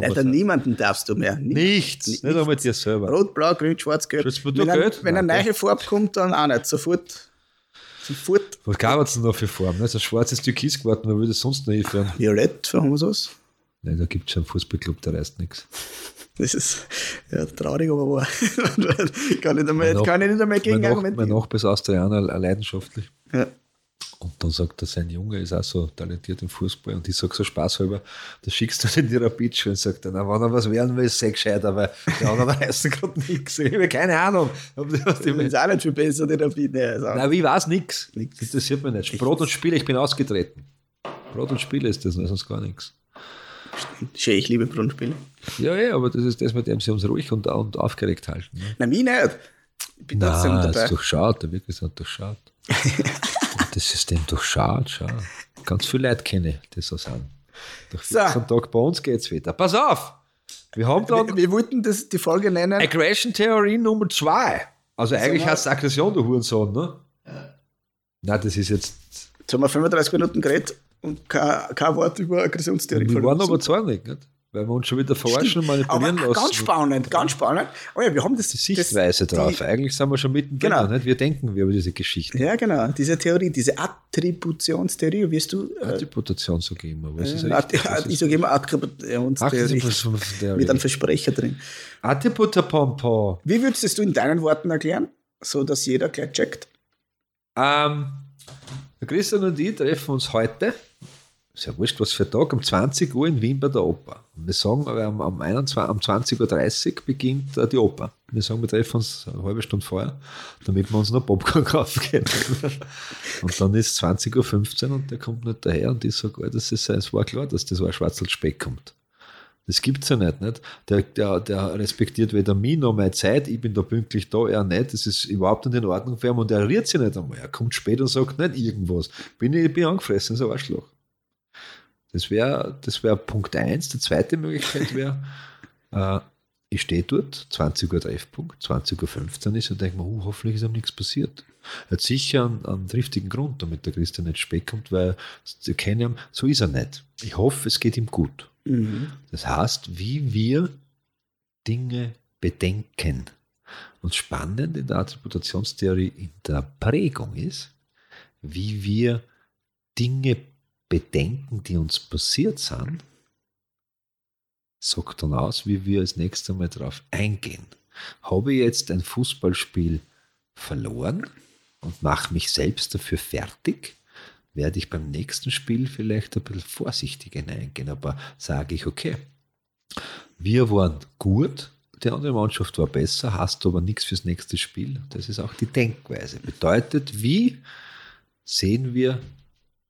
Alter, niemanden darfst du mehr. Nie- Nichts, nicht einmal dir selber. Rot, Blau, Grün, Schwarz, Gelb. Da Wenn, ein, wenn eine neue Farbe kommt, dann auch nicht. Sofort. Sofort. Was gab es denn noch für Formen? Also schwarzes Türkis geworden, man würde es sonst nicht einführen. Violett, haben wir sowas? Nein, da gibt es schon einen Fußballclub, der reißt nichts. Das ist ja, traurig, aber wahr. kann ich nicht einmal, Mein kann ich nicht einmal Mein, gegen mein argumentieren. Nachbar ist Austrianer, leidenschaftlich. Ja. Und dann sagt er, sein Junge ist auch so talentiert im Fußball. Und ich sage so spaßhalber, da schickst du in die Rapid und sagt er, na, wenn er was werden will, ist sehr gescheit, aber die anderen reißen gerade nichts. Ich habe keine Ahnung. Ich ist auch nicht viel besser, die Rapid. Nein, ich weiß nichts. Das interessiert mich nicht. Brot und Spiele, ich bin ausgetreten. Brot und Spiele ist das, sonst gar nichts. Schön, ich liebe Brunnenspiele. Ja, ja, aber das ist das, mit dem sie uns ruhig und, und aufgeregt halten. Ne? Nein, mich nicht. Ich bin trotzdem Nein, das dabei. ist durchschaut, der wirklich hat durchschaut. das System durchschaut, schau. Ganz viele Leute kenne, die so sind. Nach So. 14 Tagen bei uns geht's wieder. Pass auf! Wir haben Wir, dann wir wollten das, die Folge nennen. Aggression-Theorie Nummer 2. Also eigentlich wir- heißt es Aggression, du Hurensohn, ne? Nein, das ist jetzt. Jetzt haben wir 35 Minuten geredet und kein, kein Wort über Aggressionstheorie Wir waren aber zornig, nicht? Weil wir uns schon wieder verarschen und aber manipulieren lassen. ganz spannend, ganz spannend. Oh ja, wir haben das, die Sichtweise das, drauf. Die, Eigentlich sind wir schon mitten Genau. nicht? Wir denken wir über diese Geschichte. ja, genau. Diese Theorie, diese Attributionstheorie, wirst du. Äh, Attributation sage ich immer. Was ist äh, richtig? Was ich sage immer Attributionstheorie. Mit einem Versprecher drin. Attiputapompo. Wie würdest du in deinen Worten erklären, so dass jeder gleich checkt? Ähm, Christian und ich treffen uns heute, ist ja wurscht, was für ein Tag, um 20 Uhr in Wien bei der Oper. Und wir sagen, um, um, 21, um 20.30 Uhr beginnt äh, die Oper. Wir sagen, wir treffen uns eine halbe Stunde vorher, damit wir uns noch Popcorn kaufen können. und dann ist es 20.15 Uhr und der kommt nicht daher und ich sage, oh, das ist, es war klar, dass das war Schwarzel Speck kommt. Das gibt es ja nicht. nicht? Der, der, der respektiert weder mich noch meine Zeit. Ich bin da pünktlich da, er nicht. Das ist überhaupt nicht in Ordnung für ihn und er rührt sich nicht einmal. Er kommt spät und sagt nicht irgendwas. Bin ich bin angefressen, so ein Arschloch. Das wäre das wär Punkt 1. Die zweite Möglichkeit wäre, äh, ich stehe dort, 20 Uhr Treffpunkt, 20.15 Uhr ist und denke mir, uh, hoffentlich ist ihm nichts passiert. Er hat sicher einen, einen triftigen Grund, damit der Christian nicht spät kommt, weil ich kenne ihn, so ist er nicht. Ich hoffe, es geht ihm gut. Das heißt, wie wir Dinge bedenken. Und spannend in der Attributionstheorie in der Prägung ist, wie wir Dinge bedenken, die uns passiert sind, sagt dann aus, wie wir das nächste Mal darauf eingehen. Habe ich jetzt ein Fußballspiel verloren und mache mich selbst dafür fertig, werde ich beim nächsten Spiel vielleicht ein bisschen vorsichtig hineingehen. Aber sage ich, okay, wir waren gut, die andere Mannschaft war besser, hast aber nichts fürs nächste Spiel. Das ist auch die Denkweise. Bedeutet, wie sehen wir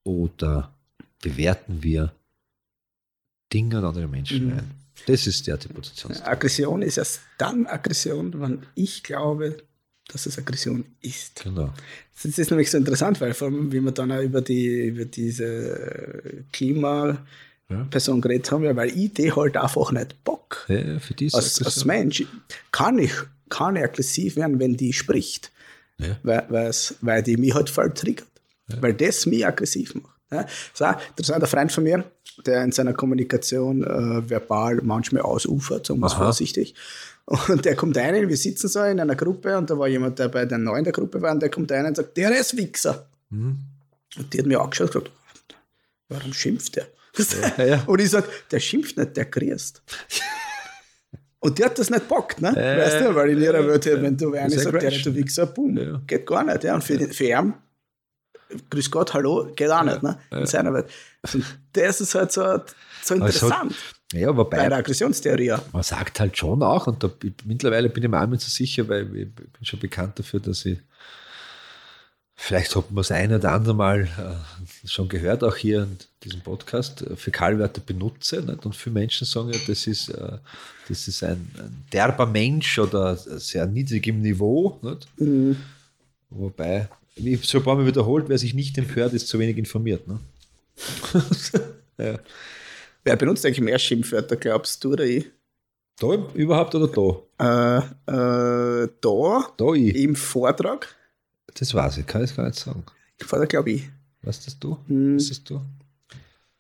oder bewerten wir Dinge und andere Menschen Mhm. ein? Das ist die Attribution. Aggression ist erst dann Aggression, wenn ich glaube, dass es Aggression ist. Genau. Das ist nämlich so interessant, weil vor allem, wie wir dann auch über, die, über diese Klimaperson Ja. geredet haben, ja, weil ich die halt einfach nicht Bock. Ja, für die ist Als, als Mensch kann ich, kann ich aggressiv werden, wenn die spricht. Ja. Weil, weil die mich halt voll triggert. Weil das mich aggressiv macht. Ja, so, das ist ein Freund von mir, der in seiner Kommunikation äh, verbal manchmal ausufert, sagen wir es vorsichtig. Und der kommt rein, wir sitzen so in einer Gruppe und da war jemand, der bei den Neuen der Gruppe war und der kommt rein und sagt, der ist Wichser. Mhm. Und die hat mir angeschaut und gesagt, warum schimpft der? Ja, ja. Und ich sage, der schimpft nicht, der grüßt. Und der hat das nicht bockt, ne? Äh, weißt du, weil in ihrer Welt, äh, wenn du einer das ist sagst, der ist der Wichser, boom, geht gar nicht. Ja. Und für, den- für ihn, grüß Gott, hallo, geht auch nicht, ne? In seiner Welt. Das ist halt so, so interessant ja, bei wobei, der Aggressionstheorie. man sagt halt schon auch, und da, mittlerweile bin ich mir auch nicht so sicher, weil ich bin schon bekannt dafür, dass ich, vielleicht hat man das ein oder andere Mal äh, schon gehört, auch hier in diesem Podcast, äh, Fäkalwörter benutze. Nicht? Und viele Menschen sagen ja, das ist, äh, das ist ein, ein derber Mensch oder sehr niedrig im Niveau. Mhm. Wobei, ich so ein paar Mal wiederholt, wer sich nicht empört, ist zu wenig informiert. Ne? ja. Wer benutzt eigentlich mehr Schimpfwörter, glaubst du oder ich? Da überhaupt oder da? Äh, äh, da, da ich. im Vortrag. Das weiß ich, kann ich gar nicht sagen. Im Vortrag glaube ich. Weißt das du? Hm. Was ist du?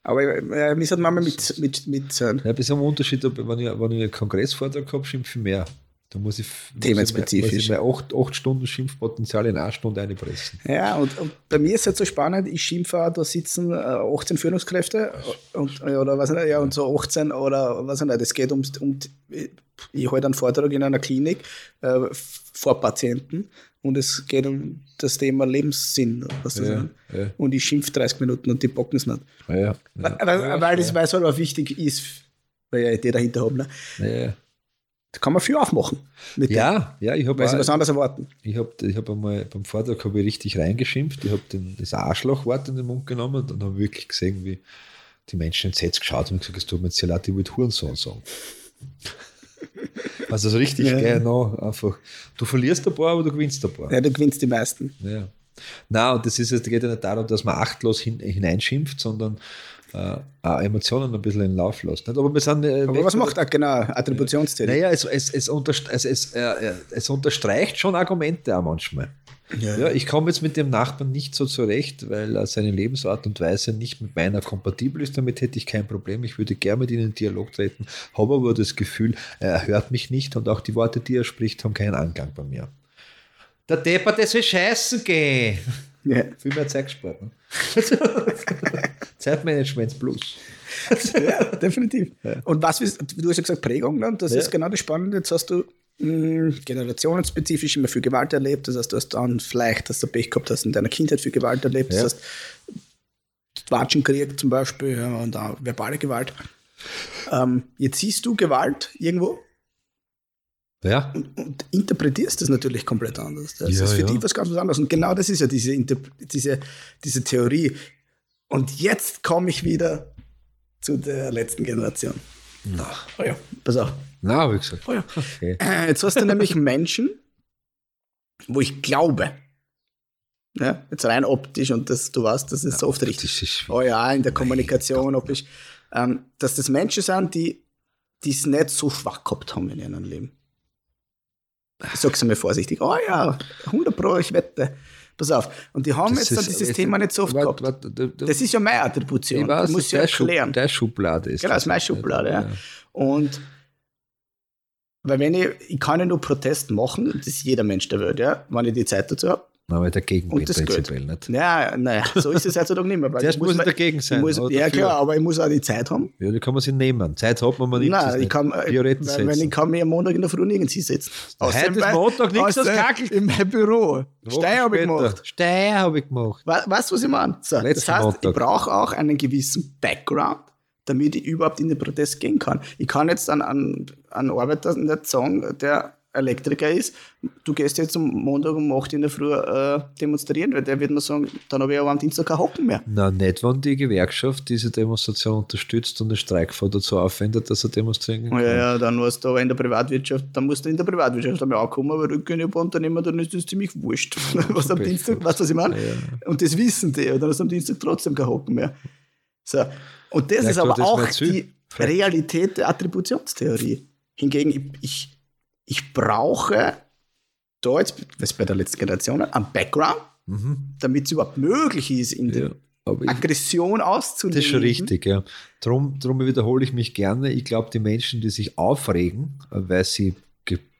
Aber äh, wir sind manchmal mit, mit, mit sein. Ja, bis am Unterschied, ob- wenn ich, wenn ich einen Kongressvortrag habe, schimpfe ich mehr. Da muss ich, Themenspezifisch. Muss ich mir acht, acht Stunden Schimpfpotenzial in eine Stunde einpressen. Ja, und, und bei mir ist es halt so spannend, ich schimpfe auch, da sitzen äh, 18 Führungskräfte und, äh, oder was nicht, ja, und so 18 oder was nicht, es geht um, um ich halte einen Vortrag in einer Klinik äh, vor Patienten und es geht um das Thema Lebenssinn. Was das Ja, ja. Und ich schimpfe 30 Minuten und die bocken es nicht. Ja. Weil, weil, das weil es halt auch wichtig ist, weil ich Idee dahinter habe. Ne? Ja, ja. Da kann man viel aufmachen. Mit dem, ja, ja, ich habe was anderes erwarten. ich hab, ich hab einmal beim Vortrag habe ich richtig reingeschimpft. Ich habe das Arschlochwort in den Mund genommen und dann habe ich wirklich gesehen, wie die Menschen entsetzt geschaut haben und gesagt, es tut mir jetzt leid, ich wollte Hurensohn sagen. Also so richtig Ja. no, einfach. Du verlierst ein paar, aber du gewinnst ein paar. Ja, du gewinnst die meisten. Ja. Na, und das ist jetzt, geht ja nicht darum, dass man achtlos hin, hineinschimpft, sondern äh, Emotionen ein bisschen in den Lauf. Nicht? Aber wir sind. Äh, Aber was macht auch genau Attributionstheorie? Naja, es, es, es, unterst es, es, äh, äh, es unterstreicht schon Argumente auch manchmal. Ja, ich komme jetzt mit dem Nachbarn nicht so zurecht, weil seine Lebensart und Weise nicht mit meiner kompatibel ist. Damit hätte ich kein Problem. Ich würde gerne mit ihm in Dialog treten, habe aber das Gefühl, er hört mich nicht und auch die Worte, die er spricht, haben keinen Anklang bei mir. Der Depper, das will scheißen gehen. Ja. Viel mehr Zeitsport. Ne? Zeitmanagement plus. ja, definitiv. Und was, du hast ja gesagt Prägung, ne? und das Ja. ist genau das Spannende. Jetzt hast du mh, generationenspezifisch immer viel Gewalt erlebt. Das heißt, du hast dann vielleicht, dass du Pech gehabt hast, in deiner Kindheit viel Gewalt erlebt. Ja. Das heißt, Watschenkrieg zum Beispiel ja, und auch verbale Gewalt. Ähm, jetzt siehst du Gewalt irgendwo Ja, und interpretierst das natürlich komplett anders. Das Ja, ist für ja. dich was ganz anderes. Und genau das ist ja diese, diese, diese Theorie. Und jetzt komme ich wieder zu der letzten Generation. na, Oh ja, pass auf. na, habe ich gesagt. Oh ja. Okay. Äh, Jetzt hast du nämlich Menschen, wo ich glaube, ja, jetzt rein optisch und das, du weißt, das ist so oft richtig. Oh ja, in der Kommunikation, ob ich, ähm, dass das Menschen sind, die die es nicht so schwach gehabt haben in ihrem Leben. Ich sag's mir vorsichtig. Oh ja, 100 Pro, ich wette. Pass auf. Und die haben Das jetzt dann ist- dieses es- Thema nicht so oft warte, gehabt. warte, du- Das ist ja meine Attribution. ich weiß, ich muss ja Schub, erklären. der Schublade ist. Genau, das ist meine Schublade, ja. Und weil wenn ich, ich kann ja nur Protest machen, das ist jeder Mensch der Welt, ja, wenn ich die Zeit dazu habe. Aber dagegen Und bin prinzipiell nicht. Ja, naja, so ist es heutzutage nicht mehr. Weil Zuerst muss ich dagegen sein, muss, ja, dafür. klar, aber ich muss auch die Zeit haben. Ja, die kann man sich nehmen. Zeit hat man, man nimmt Nein, ich kann, Prioräten weil, weil ich kann mir am Montag in der Früh nirgends hinsetzen. Heute ist Montag, nichts, das kackelt. In meinem Büro. Steier habe ich gemacht. Steier habe ich gemacht. We- Weißt du, was ich meine? So, das heißt, Montag. ich brauche auch einen gewissen Background, damit ich überhaupt in den Protest gehen kann. Ich kann jetzt an einen Arbeiter nicht sagen, der Elektriker ist, du gehst jetzt am Montag um 8 in der Früh äh, demonstrieren, weil der wird mir sagen, dann habe ich aber am Dienstag kein Hocken mehr. Na, nicht, wenn die Gewerkschaft diese Demonstration unterstützt und den Streikfonds dazu aufwendet, dass er demonstrieren kann. Ja, ja, dann warst du aber in der Privatwirtschaft, dann musst du in der Privatwirtschaft einmal ankommen, aber rückgehen ein paar Unternehmer, dann ist das ziemlich wurscht. was am. Dienstag, weißt du, was ich meine? Ja, ja. Und das wissen die, dann hast du am Dienstag trotzdem kein Hocken mehr. So. Und das Ja, ist aber das auch die Realität der Attributionstheorie. Hingegen, ich, ich, ich brauche da jetzt, was bei der letzten Generation, einen Background, Mhm. damit es überhaupt möglich ist, in Ja, der Aggression auszuleben. das ist schon richtig, ja. Drum, drum wiederhole ich mich gerne. Ich glaube, die Menschen, die sich aufregen, weil sie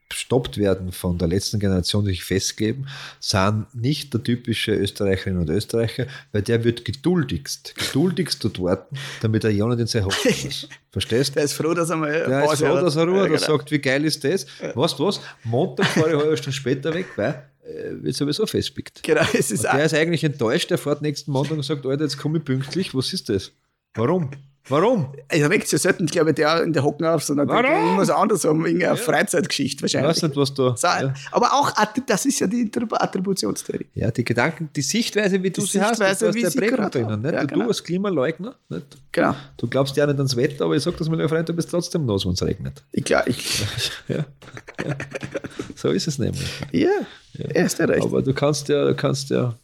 gestoppt werden von der letzten Generation, die sich festkleben, sind nicht der typische Österreicherinnen und Österreicher, weil der wird geduldigst, geduldigst dort warten, damit er ja nicht in sein Haus muss. Verstehst du? Der ist froh, dass er mal Der ist froh, dass er Ruhe Ja, hat. Er genau. sagt, wie geil ist das? Weißt du was? Montag fahre ich halbe Stunde später weg, weil äh, wird sowieso festpickt. Genau, es ist Und der ist eigentlich enttäuscht, der fährt nächsten Montag und sagt, Alter, jetzt komme ich pünktlich, was ist das? Warum? Warum? Sich ja selten, glaube ich, der in der Hocken auf, sondern irgendwas anderes haben, irgendeine Freizeitgeschichte Ich wahrscheinlich. weiß nicht, was da. So, Ja. Aber auch, das ist ja die Attrib- Attributionstheorie. ja, die Gedanken, die Sichtweise, wie du Die sie hast, du hast der Prägung drinnen. Nicht? Ja, du genau. als Klimaleugner, nicht? Genau. du glaubst ja nicht ans Wetter, aber ich sag das, lieber Freund, du bist trotzdem nass, wenn es regnet. Ich glaube, ich, Ja. ja. So ist es nämlich. ja, er ist ja recht. Aber du kannst ja, du kannst ja,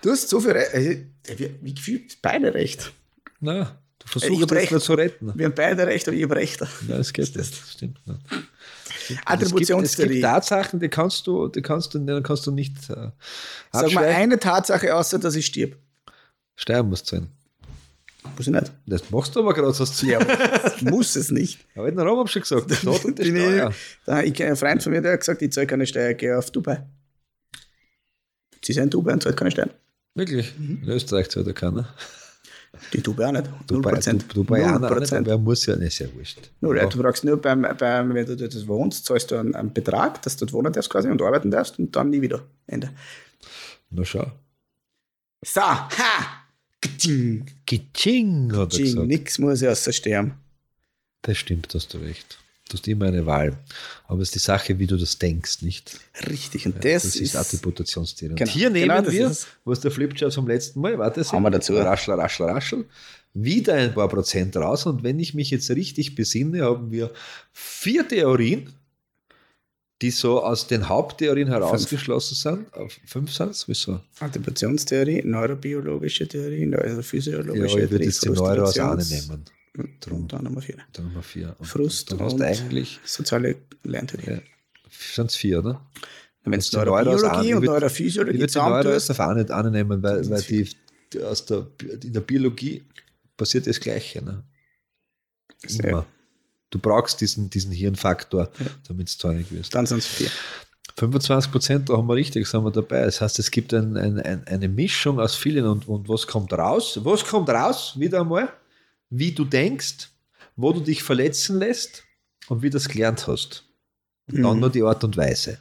du hast so viel Recht. Also, Wie wie gefühlt beide recht. na, Du Ich versuchst das recht. nur zu retten. Wir haben beide recht, aber ich habe recht. Ja, das geht nicht. Das stimmt nicht. Es gibt, es Attributionstheorie. gibt Tatsachen, die kannst du, die kannst du, denen kannst du nicht äh, Sag mal eine Tatsache, außer dass ich stirb. Steuern musst du sein. Muss ich nicht. Das machst du aber gerade Ziel. Ja, muss es nicht. Aber in der Raum hab ich schon gesagt, Staat und die Steuer. ich, da, ich kenne einen Freund von mir, der hat gesagt, ich zahle keine Steuer, ich gehe auf Dubai. Sie sind in Dubai und zahlt keine Steuern. Wirklich? In Österreich zahlt er keiner. Die Dubai auch nicht. Du, Dubaianer Null auch nicht, Prozent. aber er muss ja nicht, sehr wurscht. Ja. Du brauchst nur beim, beim, wenn du dort wohnst, zahlst du einen, einen Betrag, dass du dort wohnen darfst quasi und arbeiten darfst und dann nie wieder. Ende. Na schau. So, ha! Gtsching. Kiching, hat er gesagt. Nix muss ich außer sterben. Das stimmt, hast du recht. Du hast immer eine Wahl. Aber es ist die Sache, wie du das denkst, nicht? Richtig. Und das, Das ist Attributationstheorie. Genau, Und hier nehmen genau wir, ist es. was der Flipchart vom letzten Mal, warte, Haben wir dazu. Raschel, raschel, raschel, wieder ein paar Prozent raus. Und wenn ich mich jetzt richtig besinne, haben wir vier Theorien, die so aus den Haupttheorien herausgeschlossen sind. Auf fünf sind es? Wieso? Attributionstheorie, neurobiologische Theorie, Ja, neurophysiologische ich würde jetzt die Neuro aus eine Frustrations- nehmen. Und dann Nummer vier. Dann Nummer vier. Und Frust hast und du eigentlich, soziale Lerntheorie. ja, sind es vier, oder? Wenn es die Neurobiologie ich und Ich Neurophysiologie würde die Neuro zusammentust, auf eine, eine nehmen, weil, weil die, die aus der, in der Biologie passiert das Gleiche. Ne? Sehr. Immer. Du brauchst diesen, diesen Hirnfaktor, damit es zornig wirst. dann sind es vier. 25 Prozent, da haben wir richtig, sind wir dabei. Das heißt, es gibt ein, ein, ein, eine Mischung aus vielen und, und was kommt raus? Was kommt raus? Wieder einmal, wie du denkst, wo du dich verletzen lässt und wie du das gelernt hast. Und dann Mhm. nur die Art und Weise.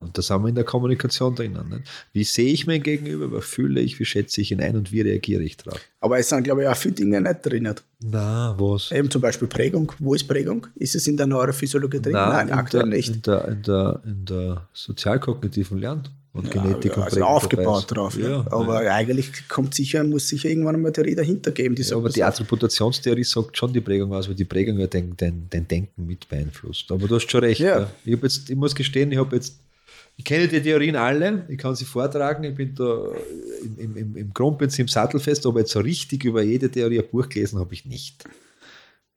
Und da sind wir in der Kommunikation drinnen. Nicht? Wie sehe ich mein Gegenüber, was fühle ich, wie schätze ich ihn ein und wie reagiere ich drauf? Aber es sind, glaube ich, auch viele Dinge nicht drin. Na, was? Eben zum Beispiel Prägung. Wo ist Prägung? Ist es in der Neurophysiologie drin? Nein, in aktuell der, nicht. In der, in der, in der sozialkognitiven Lern- und Genetik und also aufgebaut drauf. Ja. Ja, Aber eigentlich kommt sicher, muss sicher irgendwann einmal Theorie dahinter geben. Die Ja, aber die Attributationstheorie sagt schon die Prägung aus, weil die Prägung ja dein, dein, dein Denken mit beeinflusst. Aber du hast schon recht. Ja. Ja. Ich, jetzt, ich muss gestehen, ich habe jetzt, ich kenne die Theorien alle, ich kann sie vortragen, ich bin da im, im, im, Grundprinzip sattelfest, aber jetzt so richtig über jede Theorie ein Buch gelesen habe ich nicht.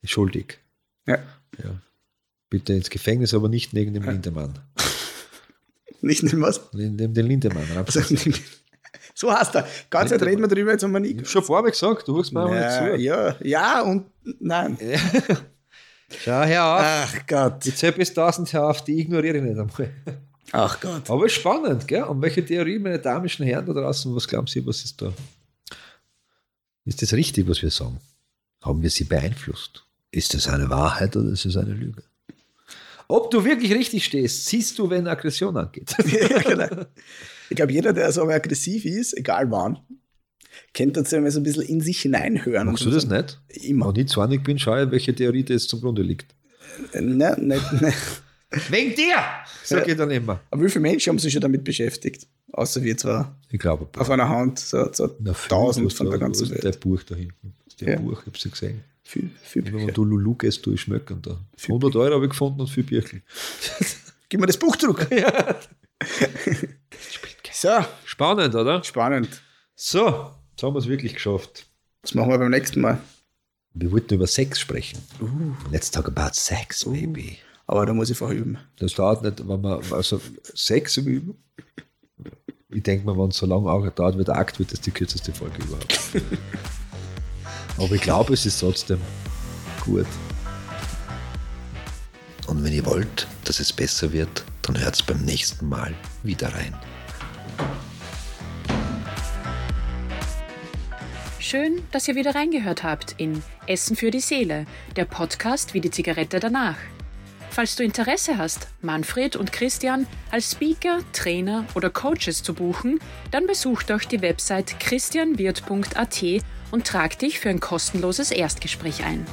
Schuldig. ja, Ja. Bitte ins Gefängnis, aber nicht neben dem Lindemann. Nicht nimm was. Neben dem Lindemann. Also, so heißt er. Ganz Zeit reden wir drüber, jetzt haben wir nie. Ich schon vorher gesagt, du hörst mir aber Ja, nicht zu. ja, ja und nein. Schau her auf. Ach Gott. Ich zähle bis 1000 her auf, die ignoriere ich nicht einmal. Ach Gott. Aber spannend, gell? Und welche Theorie, meine damischen Herren da draußen, was glauben Sie, was ist da? Ist das richtig, was wir sagen? Haben wir sie beeinflusst? Ist das eine Wahrheit oder ist es eine Lüge? Ob du wirklich richtig stehst, siehst du, wenn Aggression angeht. ja, genau. Ich glaube, jeder, der so aggressiv ist, egal wann, kennt dazu immer so ein bisschen in sich hineinhören. Machst du so. das nicht? Immer. Wenn ich zornig bin, schaue ich, welche Theorie das zum Grunde liegt. Ne, nicht, ne. Wegen dir! Sag Ja. ich dann immer. Aber wie viele Menschen haben sich schon damit beschäftigt? Außer wir zwar. Ich glaube, Auf einer Hand, so, so Na, tausend von der ganzen Welt. Der Buch da hinten. Das ist Der Ja. Buch, ich habe sie gesehen. Viel, viel Immer wenn Bücher. du Lulu gehst, du ich schmecken da. 100 Euro habe ich gefunden und viel Birkel. Gib mir das Buch zurück. so, Spannend, oder? spannend. So, jetzt haben wir es wirklich geschafft. Das machen wir beim nächsten Mal. Wir wollten über Sex sprechen. Let's talk about sex, baby. Aber da muss ich vorher üben. Das dauert nicht, wenn man, also Sex üben. Ich denke mal, wenn es so lange auch dauert, wie der Akt wird, das die kürzeste Folge überhaupt. Aber ich glaube, es ist trotzdem gut. Und wenn ihr wollt, dass es besser wird, dann hört es beim nächsten Mal wieder rein. Schön, dass ihr wieder reingehört habt in Essen für die Seele, der Podcast wie die Zigarette danach. Falls du Interesse hast, Manfred und Christian als Speaker, Trainer oder Coaches zu buchen, dann besuch doch die Website christianwirt.at und trag dich für ein kostenloses Erstgespräch ein.